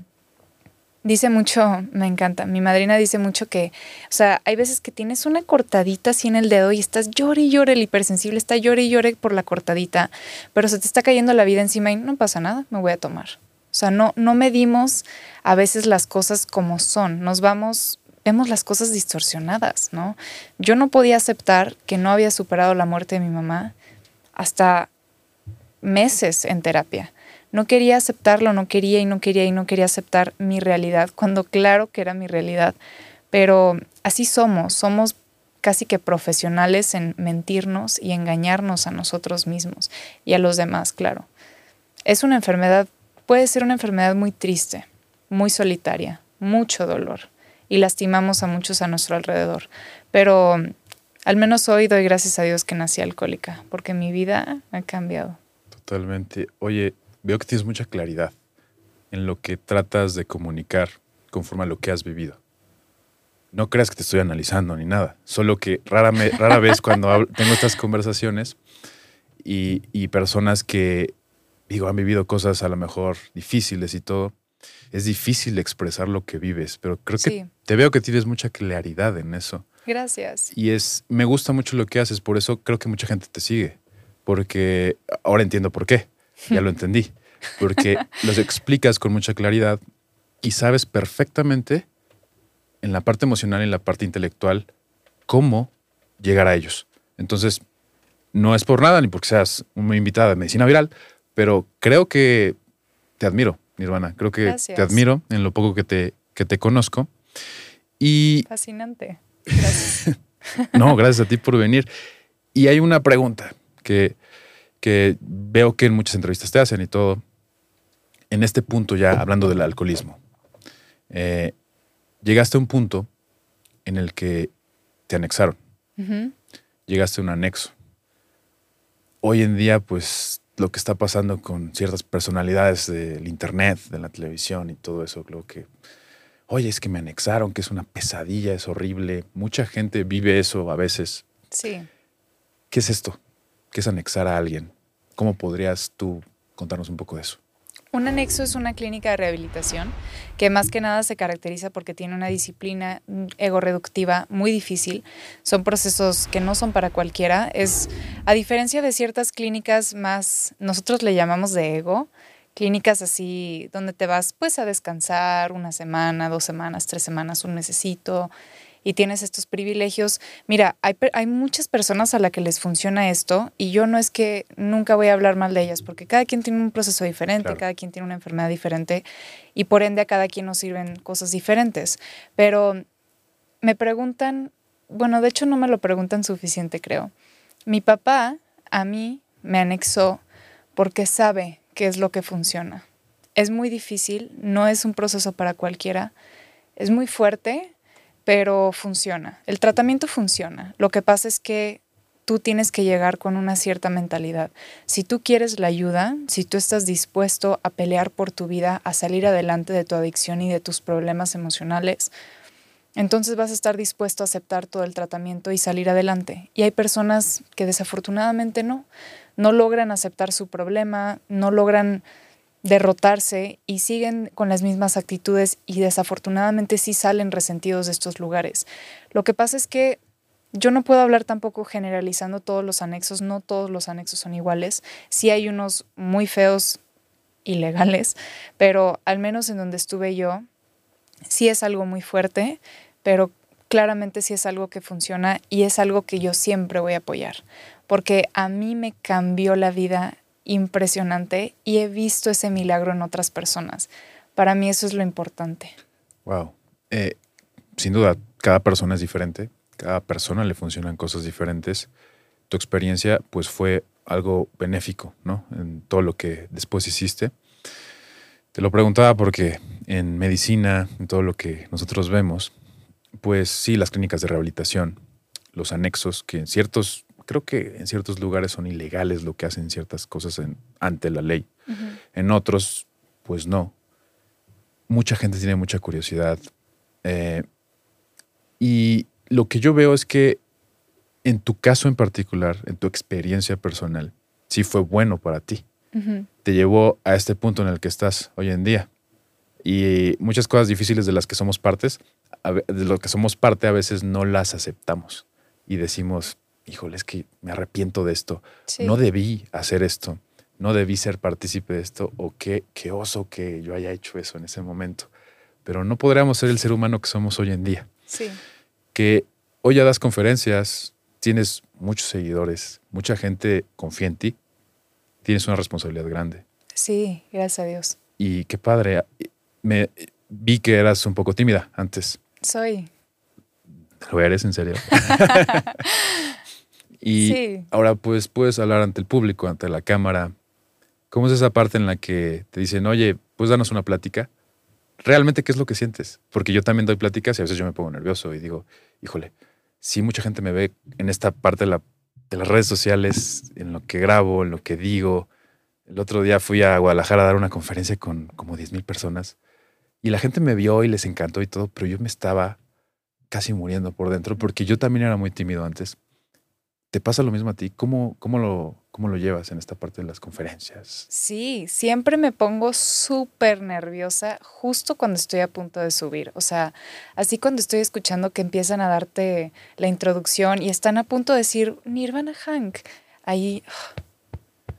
dice mucho, me encanta, mi madrina dice mucho que, o sea, hay veces que tienes una cortadita así en el dedo y estás llore y llore, el hipersensible está llore y llore por la cortadita, pero se te está cayendo la vida encima y no pasa nada, me voy a tomar. O sea, no, no medimos a veces las cosas como son, nos vamos, vemos las cosas distorsionadas, ¿no? Yo no podía aceptar que no había superado la muerte de mi mamá hasta meses en terapia. No quería aceptarlo, no quería y no quería y no quería aceptar mi realidad, cuando claro que era mi realidad. Pero así somos, somos casi que profesionales en mentirnos y engañarnos a nosotros mismos y a los demás, claro. Es una enfermedad puede ser una enfermedad muy triste, muy solitaria, mucho dolor y lastimamos a muchos a nuestro alrededor. Pero al menos hoy doy gracias a Dios que nací alcohólica, porque mi vida ha cambiado. Totalmente. Oye, veo que tienes mucha claridad en lo que tratas de comunicar conforme a lo que has vivido. No creas que te estoy analizando ni nada, solo que rara, rara vez cuando tengo estas conversaciones y, y personas que digo, han vivido cosas a lo mejor difíciles y todo. Es difícil expresar lo que vives, pero creo que te veo que tienes mucha claridad en eso. Gracias. Y es, me gusta mucho lo que haces, por eso creo que mucha gente te sigue, porque ahora entiendo por qué, ya lo entendí, porque los explicas con mucha claridad y sabes perfectamente en la parte emocional y en la parte intelectual cómo llegar a ellos. Entonces, no es por nada ni porque seas una invitada de medicina viral, pero creo que te admiro, Nirvana. Creo que te admiro en lo poco que te, que te conozco. Y... Fascinante. Gracias. no, gracias a ti por venir. Y hay una pregunta que, que veo que en muchas entrevistas te hacen y todo. En este punto ya, hablando del alcoholismo, eh, llegaste a un punto en el que te anexaron. Llegaste a un anexo. Hoy en día, pues lo que está pasando con ciertas personalidades del internet, de la televisión y todo eso, creo que, oye, es que me anexaron, que es una pesadilla, es horrible. Mucha gente vive eso a veces. Sí. ¿Qué es esto? ¿Qué es anexar a alguien? ¿Cómo podrías tú contarnos un poco de eso? Un anexo es una clínica de rehabilitación que más que nada se caracteriza porque tiene una disciplina ego-reductiva muy difícil. Son procesos que no son para cualquiera. Es, a diferencia de ciertas clínicas más, nosotros le llamamos de ego, clínicas así donde te vas pues a descansar una semana, dos semanas, tres semanas, un necesito y tienes estos privilegios. Mira, hay, hay muchas personas a las que les funciona esto y yo no es que nunca voy a hablar mal de ellas porque cada quien tiene un proceso diferente, cada quien tiene una enfermedad diferente y por ende a cada quien nos sirven cosas diferentes. Pero me preguntan, bueno, de hecho no me lo preguntan suficiente, creo. Mi papá a mí me anexó porque sabe qué es lo que funciona. Es muy difícil, no es un proceso para cualquiera, es muy fuerte, pero funciona. El tratamiento funciona. Lo que pasa es que tú tienes que llegar con una cierta mentalidad. Si tú quieres la ayuda, si tú estás dispuesto a pelear por tu vida, a salir adelante de tu adicción y de tus problemas emocionales, entonces vas a estar dispuesto a aceptar todo el tratamiento y salir adelante. Y hay personas que desafortunadamente no, no logran aceptar su problema, no logran derrotarse y siguen con las mismas actitudes y desafortunadamente sí salen resentidos de estos lugares. Lo que pasa es que yo no puedo hablar tampoco generalizando todos los anexos, no todos los anexos son iguales, sí hay unos muy feos ilegales, pero al menos en donde estuve yo, sí es algo muy fuerte, pero claramente sí es algo que funciona y es algo que yo siempre voy a apoyar, porque a mí me cambió la vida impresionante y he visto ese milagro en otras personas. Para mí eso es lo importante. Wow. Eh, sin duda, cada persona es diferente, cada persona le funcionan cosas diferentes. Tu experiencia pues fue algo benéfico, ¿no? En todo lo que después hiciste. Te lo preguntaba porque en medicina, en todo lo que nosotros vemos, pues sí, las clínicas de rehabilitación, los anexos, que en ciertos, creo que en ciertos lugares son ilegales lo que hacen ciertas cosas en- ante la ley. En otros, pues no. Mucha gente tiene mucha curiosidad. eh, y lo que yo veo es que en tu caso en particular, en tu experiencia personal, sí fue bueno para ti. Te llevó a este punto en el que estás hoy en día. Y muchas cosas difíciles de las que somos partes, de lo que somos parte, a veces no las aceptamos. Y decimos, híjole, es que me arrepiento de esto. Sí. No debí hacer esto. No debí ser partícipe de esto. O qué, qué oso que yo haya hecho eso en ese momento. Pero no podríamos ser el ser humano que somos hoy en día Sí. que hoy ya das conferencias, tienes muchos seguidores, mucha gente confía en ti, tienes una responsabilidad grande. Sí, gracias a Dios. Y qué padre, me vi que eras un poco tímida antes. Soy. ¿Lo eres en serio? y Sí. ahora pues puedes hablar ante el público, ante la cámara. ¿Cómo es esa parte en la que te dicen, oye, pues danos una plática? ¿Realmente qué es lo que sientes? Porque yo también doy pláticas y a veces yo me pongo nervioso y digo, híjole, sí mucha gente me ve en esta parte de, la- de las redes sociales, en lo que grabo, en lo que digo. El otro día fui a Guadalajara a dar una conferencia con como 10 mil personas y la gente me vio y les encantó y todo, pero yo me estaba casi muriendo por dentro porque yo también era muy tímido antes. ¿Te pasa lo mismo a ti? ¿Cómo, cómo, lo, cómo lo llevas en esta parte de las conferencias? Sí, siempre me pongo súper nerviosa justo cuando estoy a punto de subir. O sea, así cuando estoy escuchando que empiezan a darte la introducción y están a punto de decir Nirvana Hank. Ahí,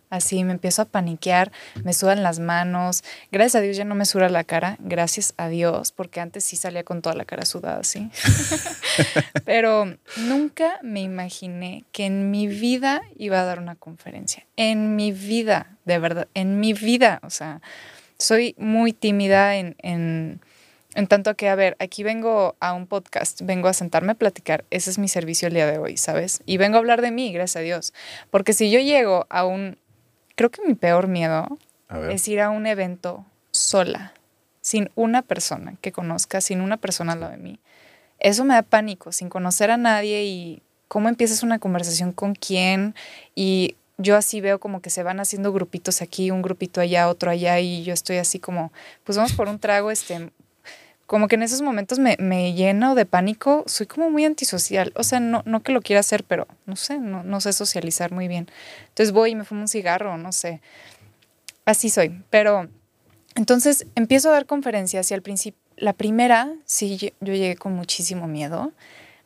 así me empiezo a paniquear, me sudan las manos. Gracias a Dios ya no me suda la cara, gracias a Dios, porque antes sí salía con toda la cara sudada, sí. Pero nunca me imaginé que en mi vida iba a dar una conferencia. En mi vida, de verdad, en mi vida. O sea, soy muy tímida en, en, en tanto que, a ver, aquí vengo a un podcast, vengo a sentarme a platicar. Ese es mi servicio el día de hoy, ¿sabes? Y vengo a hablar de mí, gracias a Dios. Porque si yo llego a un... Creo que mi peor miedo es ir a un evento sola, sin una persona que conozca, sin una persona al lado de mí. Eso me da pánico, sin conocer a nadie y cómo empiezas una conversación con quién. Y yo así veo como que se van haciendo grupitos aquí, un grupito allá, otro allá y yo estoy así como, pues vamos por un trago, este, como que en esos momentos me, me lleno de pánico, soy como muy antisocial, o sea, no, no que lo quiera hacer, pero no sé, no, no sé socializar muy bien. Entonces voy y me fumo un cigarro, no sé, así soy, pero entonces empiezo a dar conferencias y al principio, la primera, sí, yo yo llegué con muchísimo miedo,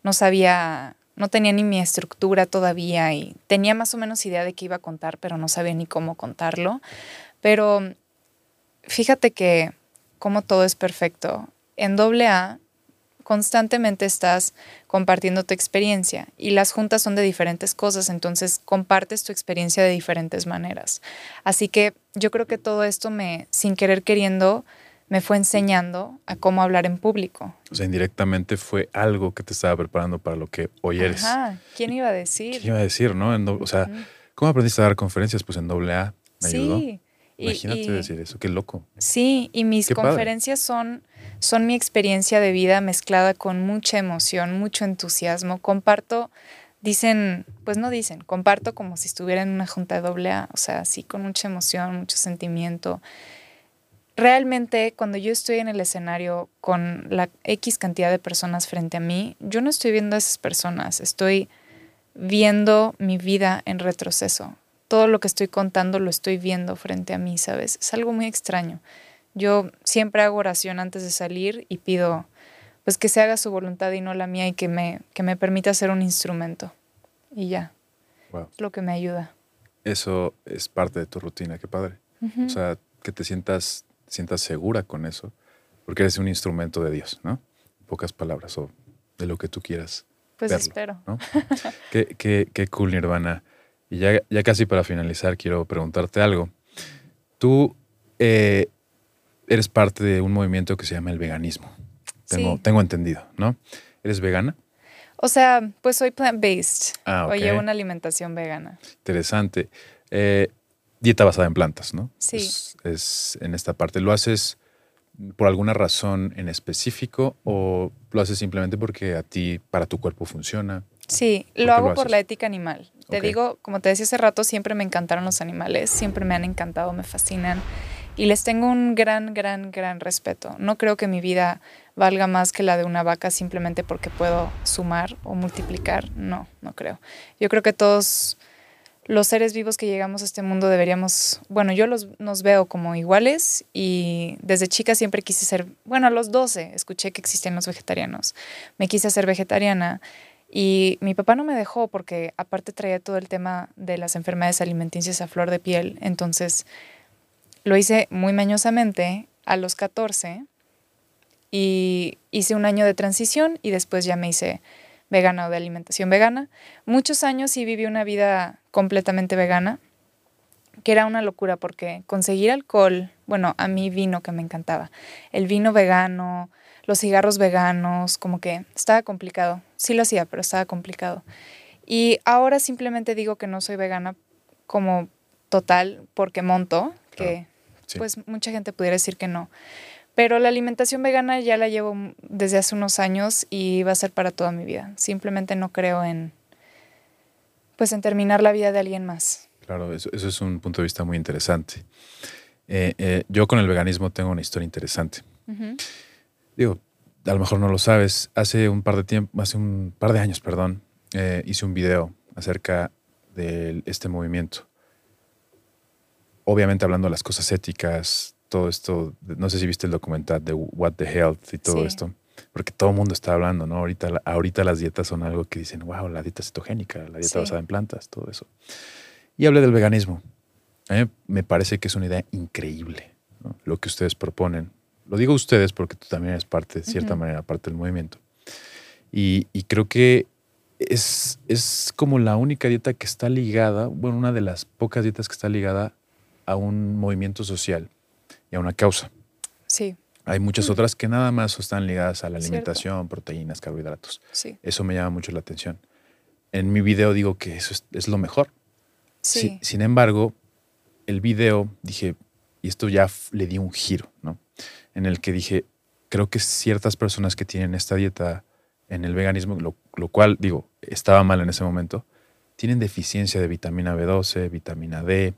no sabía, no tenía ni mi estructura todavía y tenía más o menos idea de qué iba a contar, pero no sabía ni cómo contarlo, pero fíjate que como todo es perfecto, en doble A constantemente estás compartiendo tu experiencia y las juntas son de diferentes cosas, entonces compartes tu experiencia de diferentes maneras. Así que yo creo que todo esto me, sin querer queriendo, me fue enseñando a cómo hablar en público. O sea, indirectamente fue algo que te estaba preparando para lo que hoy eres. Ajá, ¿quién iba a ¿Qué decir? iba a decir, no? En doble- o sea. ¿cómo aprendiste a dar conferencias? Pues en doble A. ¿Me ayudó? Sí. y- Imagínate y- decir eso, qué loco. Sí, y mis Qué padre. conferencias son, son mi experiencia de vida mezclada con mucha emoción, mucho entusiasmo. Comparto, dicen, pues no dicen, comparto como si estuviera en una junta doble A, o sea, sí, con mucha emoción, mucho sentimiento. Realmente, cuando yo estoy en el escenario con la X cantidad de personas frente a mí, yo no estoy viendo a esas personas, estoy viendo mi vida en retroceso. Todo lo que estoy contando lo estoy viendo frente a mí, ¿sabes? Es algo muy extraño. Yo siempre hago oración antes de salir y pido pues que se haga su voluntad y no la mía y que me, que me permita ser un instrumento. Y ya, Wow. es lo que me ayuda. Eso es parte de tu rutina, qué padre. O sea, que te sientas, sientas segura con eso, porque eres un instrumento de Dios, ¿no? En pocas palabras, o de lo que tú quieras. pues verlo, espero. ¿no? qué, qué, qué cool, Nirvana. Y ya, ya casi para finalizar, quiero preguntarte algo. Tú eh, eres parte de un movimiento que se llama el veganismo. Tengo, Sí. tengo entendido, ¿no? ¿Eres vegana? O sea, pues soy plant-based. Ah, O ok. llevo una alimentación vegana. Interesante. Eh, dieta basada en plantas, ¿no? Sí. Es, es en esta parte. ¿Lo haces por alguna razón en específico o lo haces simplemente porque a ti, para tu cuerpo funciona? Sí, lo lo hago por la ética animal. Te digo, como te decía hace rato, siempre me encantaron los animales, siempre me han encantado, me fascinan y les tengo un gran, gran, gran respeto. No creo que mi vida valga más que la de una vaca simplemente porque puedo sumar o multiplicar. No, no creo. Yo creo que todos los seres vivos que llegamos a este mundo deberíamos, bueno, yo los, nos veo como iguales y desde chica siempre quise ser, bueno, a los 12 escuché que existían los vegetarianos. Me quise hacer vegetariana y mi papá no me dejó porque aparte traía todo el tema de las enfermedades alimenticias a flor de piel. Entonces lo hice muy mañosamente a los 14 y hice un año de transición y después ya me hice vegana o de alimentación vegana. Muchos años sí viví una vida completamente vegana, que era una locura porque conseguir alcohol, bueno, a mí vino que me encantaba, el vino vegano, los cigarros veganos, como que estaba complicado. Sí lo hacía, pero estaba complicado. Y ahora simplemente digo que no soy vegana como total porque monto, que Sí. pues mucha gente pudiera decir que no. Pero la alimentación vegana ya la llevo desde hace unos años y va a ser para toda mi vida. Simplemente no creo en pues en terminar la vida de alguien más. Claro, eso, eso es un punto de vista muy interesante. Eh, eh, yo con el veganismo tengo una historia interesante. Digo, a lo mejor no lo sabes. Hace un par de tiempo, hace un par de años, perdón, eh, hice un video acerca de este movimiento. Obviamente hablando de las cosas éticas, todo esto. No sé si viste el documental de What the Health y todo Sí. esto. Porque todo el mundo está hablando, ¿no? Ahorita, ahorita las dietas son algo que dicen, wow, la dieta cetogénica, la dieta Sí. basada en plantas, todo eso. Y hablé del veganismo. A mí me parece que es una idea increíble ¿no? lo que ustedes proponen. Lo digo ustedes porque tú también eres parte, de cierta Ujú. manera, parte del movimiento. Y, y creo que es, es como la única dieta que está ligada, bueno, una de las pocas dietas que está ligada a un movimiento social y a una causa. Sí, Hay muchas otras que nada más están ligadas a la. Cierto. alimentación, proteínas, carbohidratos. sí, Eso me llama mucho la atención. En mi video digo que eso es, es lo mejor. sí. Si- sin embargo, el video dije, y esto ya le di un giro, ¿no? En el que dije, creo que ciertas personas que tienen esta dieta en el veganismo, lo, lo cual, digo, estaba mal en ese momento, tienen deficiencia de vitamina B12, vitamina D,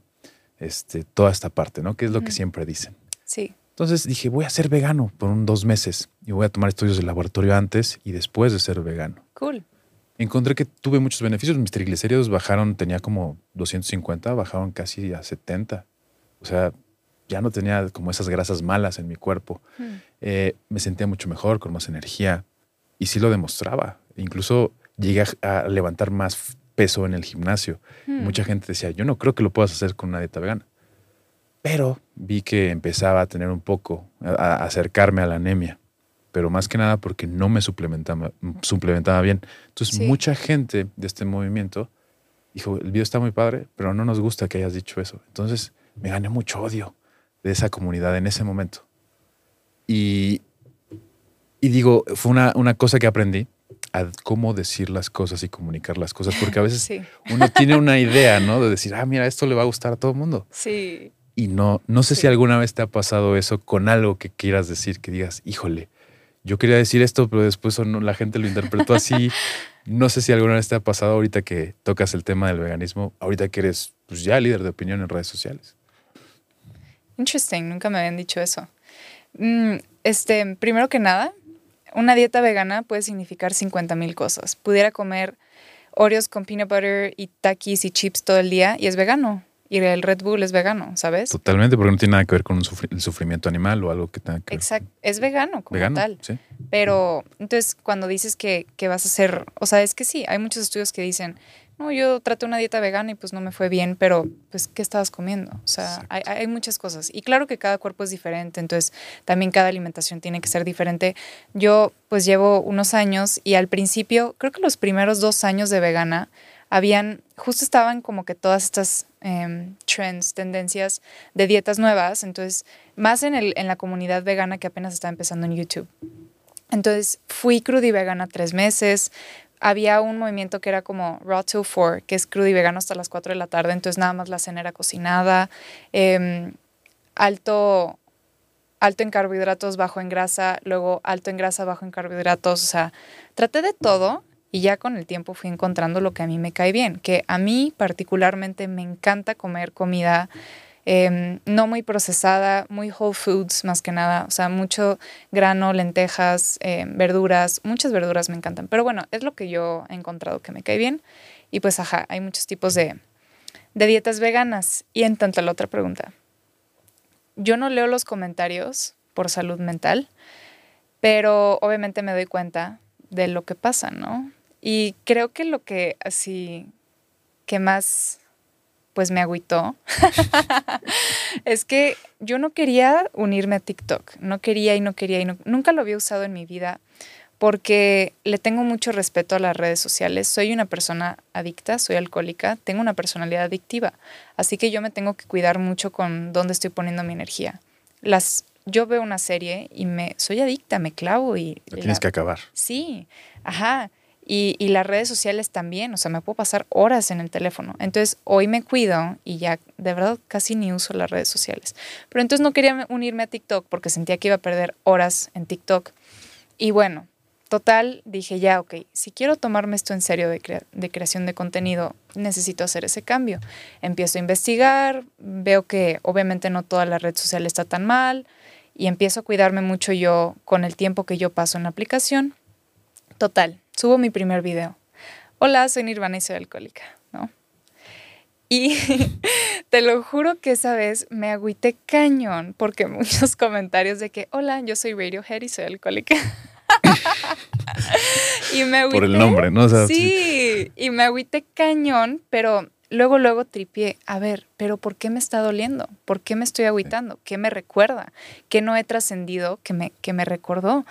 este, toda esta parte, ¿no? Que es lo que siempre dicen. sí. Entonces dije, voy a ser vegano por un dos meses y voy a tomar estudios de laboratorio antes y después de ser vegano Cool. encontré que tuve muchos beneficios. Mis triglicéridos bajaron, tenía como 250, bajaron casi a 70. O sea, ya no tenía como esas grasas malas en mi cuerpo. Eh, me sentía mucho mejor, con más energía. Y sí lo demostraba. Incluso llegué a, a levantar más peso en el gimnasio. Hmm. Mucha gente decía, yo no creo que lo puedas hacer con una dieta vegana. Pero vi que empezaba a tener un poco, a, a acercarme a la anemia. Pero más que nada porque no me suplementaba, suplementaba bien. Entonces, Sí. mucha gente de este movimiento dijo, el video está muy padre, pero no nos gusta que hayas dicho eso. Entonces, me gané mucho odio de esa comunidad en ese momento. Y, y digo, fue una, una cosa que aprendí a cómo decir las cosas y comunicar las cosas, porque a veces Sí, uno tiene una idea, ¿no? De decir, ah, mira, esto le va a gustar a todo el mundo. sí. Y no, no sé Sí. si alguna vez te ha pasado eso con algo que quieras decir, que digas, híjole, yo quería decir esto, pero después la gente lo interpretó así. No sé si alguna vez te ha pasado ahorita que tocas el tema del veganismo, ahorita que eres pues, ya líder de opinión en redes sociales. Interesting, nunca me habían dicho eso. Mm, este, primero que nada, una dieta vegana puede significar 50 mil cosas. Pudiera comer Oreos con peanut butter y takis y chips todo el día y es vegano. Y el Red Bull es vegano, ¿sabes? Totalmente, porque no tiene nada que ver con un sufri- el sufrimiento animal o algo que tenga que ver. Exacto, es vegano como Vegano, tal. sí. Pero entonces cuando dices que, que vas a hacer, o sea, es que sí, hay muchos estudios que dicen, no, yo traté una dieta vegana y pues no me fue bien, pero pues, ¿qué estabas comiendo? O sea, hay, hay muchas cosas. Y claro que cada cuerpo es diferente, entonces también cada alimentación tiene que ser diferente. Yo pues llevo unos años y al principio, creo que los primeros dos años de vegana, habían, justo estaban como que todas estas em, trends, tendencias de dietas nuevas, entonces más en, el, en la comunidad vegana que apenas está empezando en YouTube. Entonces fui y vegana tres meses, había un movimiento que era como Raw Till 4, que es crudo y vegano hasta las 4 de la tarde, entonces nada más la cena era cocinada, em, alto, alto en carbohidratos, bajo en grasa, luego alto en grasa, bajo en carbohidratos, o sea, traté de todo y ya con el tiempo fui encontrando lo que a mí me cae bien, que a mí particularmente me encanta comer comida Em, no muy procesada, muy whole foods más que nada, o sea, mucho grano, lentejas, em, verduras, muchas verduras me encantan, pero bueno, es lo que yo he encontrado que me cae bien y pues ajá, hay muchos tipos de, de dietas veganas. Y en tanto la otra pregunta, yo no leo los comentarios por salud mental, pero obviamente me doy cuenta de lo que pasa, ¿no? Y creo que lo que así que más pues me agüitó, es que yo no quería unirme a TikTok, no quería y no quería y nunca lo había usado en mi vida porque le tengo mucho respeto a las redes sociales. Soy una persona adicta, soy alcohólica, tengo una personalidad adictiva, así que yo me tengo que cuidar mucho con dónde estoy poniendo mi energía. Las, yo veo una serie y me soy adicta, me clavo y... tienes que acabar. Sí, ajá. Y, las redes sociales también, o sea, me puedo pasar horas en el teléfono. Entonces, hoy me cuido y ya de verdad casi ni uso las redes sociales. Pero entonces no quería unirme a TikTok porque sentía que iba a perder horas en TikTok. Y bueno, total, dije ya, ok, si quiero tomarme esto en serio de creación de contenido, necesito hacer ese cambio. Empiezo a investigar, veo que obviamente no toda la red social está tan mal y empiezo a cuidarme mucho yo con el tiempo que yo paso en la aplicación. Total, subo mi primer video. Hola, soy Nirvana y soy alcohólica, ¿no? Y te lo juro que esa vez me agüité cañón porque muchos comentarios de que, hola, yo soy Radiohead y soy alcohólica. y me agüité. Por el nombre, ¿no? sí, y me agüité cañón, pero luego, luego tripié, a ver, pero ¿por qué me está doliendo? ¿Por qué me estoy agüitando? ¿Qué me recuerda? ¿Qué no he trascendido que me, que me recordó?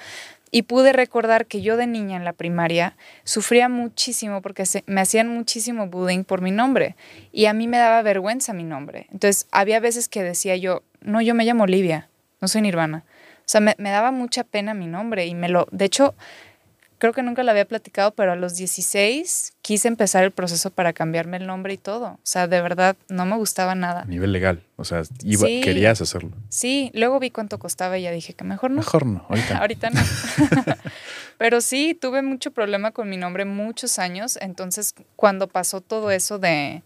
Y pude recordar que yo de niña en la primaria sufría muchísimo porque me hacían muchísimo bullying por mi nombre y a mí me daba vergüenza mi nombre. Entonces había veces que decía yo, no, yo me llamo Olivia, no soy Nirvana. O sea, me, me daba mucha pena mi nombre y me lo, de hecho, creo que nunca lo había platicado, pero a los 16 quise empezar el proceso para cambiarme el nombre y todo. O sea, de verdad no me gustaba nada. A nivel legal, o sea, querías hacerlo. Sí, luego vi cuánto costaba y ya dije que mejor no. Mejor no, ahorita. ahorita no. pero sí, tuve mucho problema con mi nombre muchos años, entonces cuando pasó todo eso de,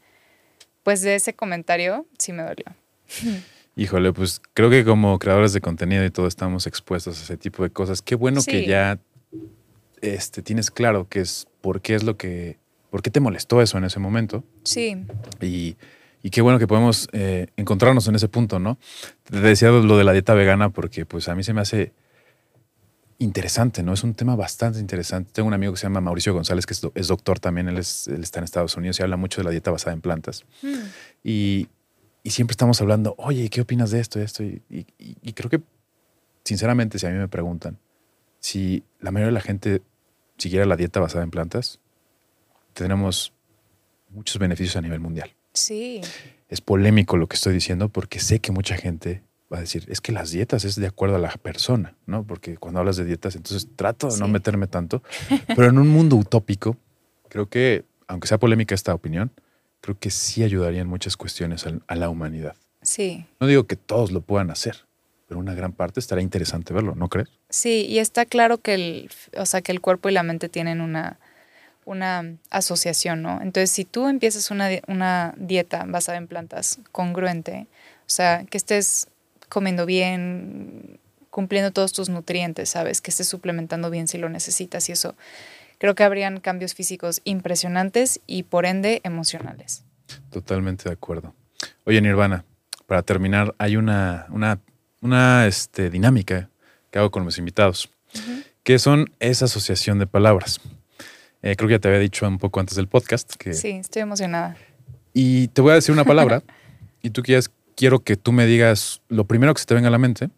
pues de ese comentario, sí me dolió. Híjole, pues creo que como creadores de contenido y todo estamos expuestos a ese tipo de cosas. Qué bueno que ya este, tienes claro qué es, por qué es lo que, por qué te molestó eso en ese momento. Sí. Y, y qué bueno que podemos eh, encontrarnos en ese punto, ¿no? Te decía lo de la dieta vegana porque pues a mí se me hace interesante, ¿no? Es un tema bastante interesante. Tengo un amigo que se llama Mauricio González, que es, doctor también, él, es, él, está en Estados Unidos y habla mucho de la dieta basada en plantas. Mm. Y, y, siempre estamos hablando, oye, ¿qué opinas de esto? esto? Y, y, creo que, sinceramente, si a mí me preguntan, si la mayoría de la gente siguiera la dieta basada en plantas, tendremos muchos beneficios a nivel mundial. Sí. Es polémico lo que estoy diciendo porque sé que mucha gente va a decir, es que las dietas es de acuerdo a la persona, ¿no? Porque cuando hablas de dietas, entonces trato de no meterme tanto, pero en un mundo utópico, creo que, aunque sea polémica esta opinión, creo que sí ayudaría en muchas cuestiones a la humanidad. Sí. No digo que todos lo puedan hacer, pero una gran parte estará interesante verlo, ¿no crees? Sí, y está claro que el, o sea, que el cuerpo y la mente tienen una, una asociación, ¿no? Entonces, si tú empiezas una, una dieta basada en plantas congruente, o sea, que estés comiendo bien, cumpliendo todos tus nutrientes, ¿sabes? Que estés suplementando bien si lo necesitas y eso, creo que habrían cambios físicos impresionantes y por ende emocionales. Totalmente de acuerdo. Oye, Nirvana, para terminar, hay una, una una este, dinámica que hago con mis invitados, que son esa asociación de palabras. Eh, creo que ya te había dicho un poco antes del podcast. Que, sí, estoy emocionada. Y te voy a decir una palabra y tú quieres, quiero que tú me digas lo primero que se te venga a la mente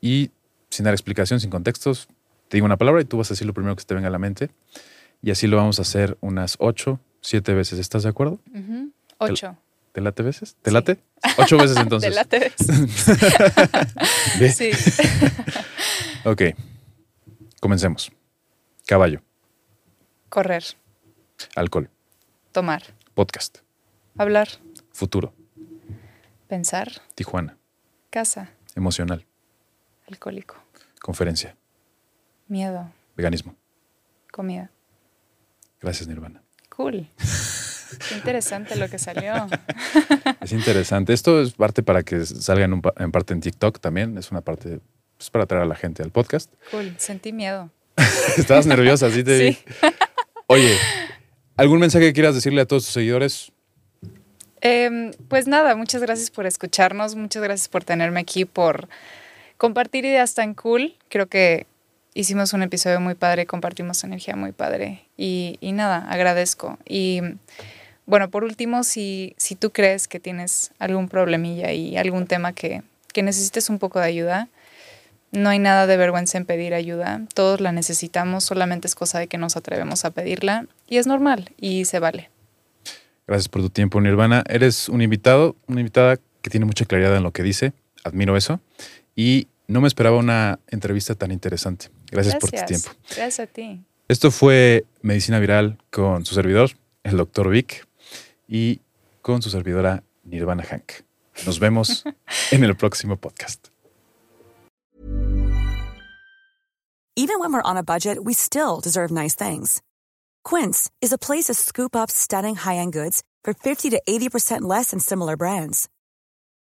y sin dar explicación, sin contextos, te digo una palabra y tú vas a decir lo primero que se te venga a la mente. Y así lo vamos a hacer unas ocho, siete veces. ¿Estás de acuerdo? Ocho. ¿Te late veces? ¿Te late? Ocho veces entonces. Te late veces. sí. ok. Comencemos. Caballo. Correr, Alcohol. tomar, Podcast. hablar, Futuro. pensar, Tijuana. casa, Emocional. alcohólico, Conferencia. miedo, Veganismo. comida. Gracias, Nirvana. Cool. Qué interesante lo que salió. Es interesante. Esto es parte para que salga en, un pa- en parte en TikTok también. Es una parte pues, para atraer a la gente al podcast. Cool. Sentí miedo. Estabas nerviosa, así te vi. Sí. Oye, ¿algún mensaje que quieras decirle a todos tus seguidores? Em, pues nada, muchas gracias por escucharnos, muchas gracias por tenerme aquí, por compartir ideas tan cool. Creo que hicimos un episodio muy padre, compartimos energía muy padre y, y nada, agradezco. Y bueno, por último, si, si tú crees que tienes algún problemilla y algún tema que, que necesites un poco de ayuda, no hay nada de vergüenza en pedir ayuda. Todos la necesitamos, solamente es cosa de que nos atrevemos a pedirla y es normal y se vale. Gracias por tu tiempo, Nirvana. Eres un invitado, una invitada que tiene mucha claridad en lo que dice. Admiro eso. Y no me esperaba una entrevista tan interesante. Gracias, por tu tiempo. Gracias a ti. Esto fue Medicina Viral con su servidor, el doctor Vic, y con su servidora Nirvana Hank. Nos vemos en el próximo podcast. Even when we're on a budget, we still deserve nice things. Quince is a place to scoop up stunning high-end goods for 50 to 80% less than similar brands.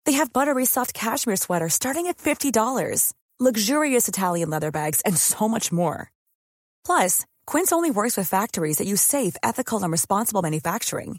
They have buttery soft cashmere sweaters starting at $50, luxurious Italian leather bags, and so much more. Plus, Quince only works with factories that use safe, ethical, and responsible manufacturing.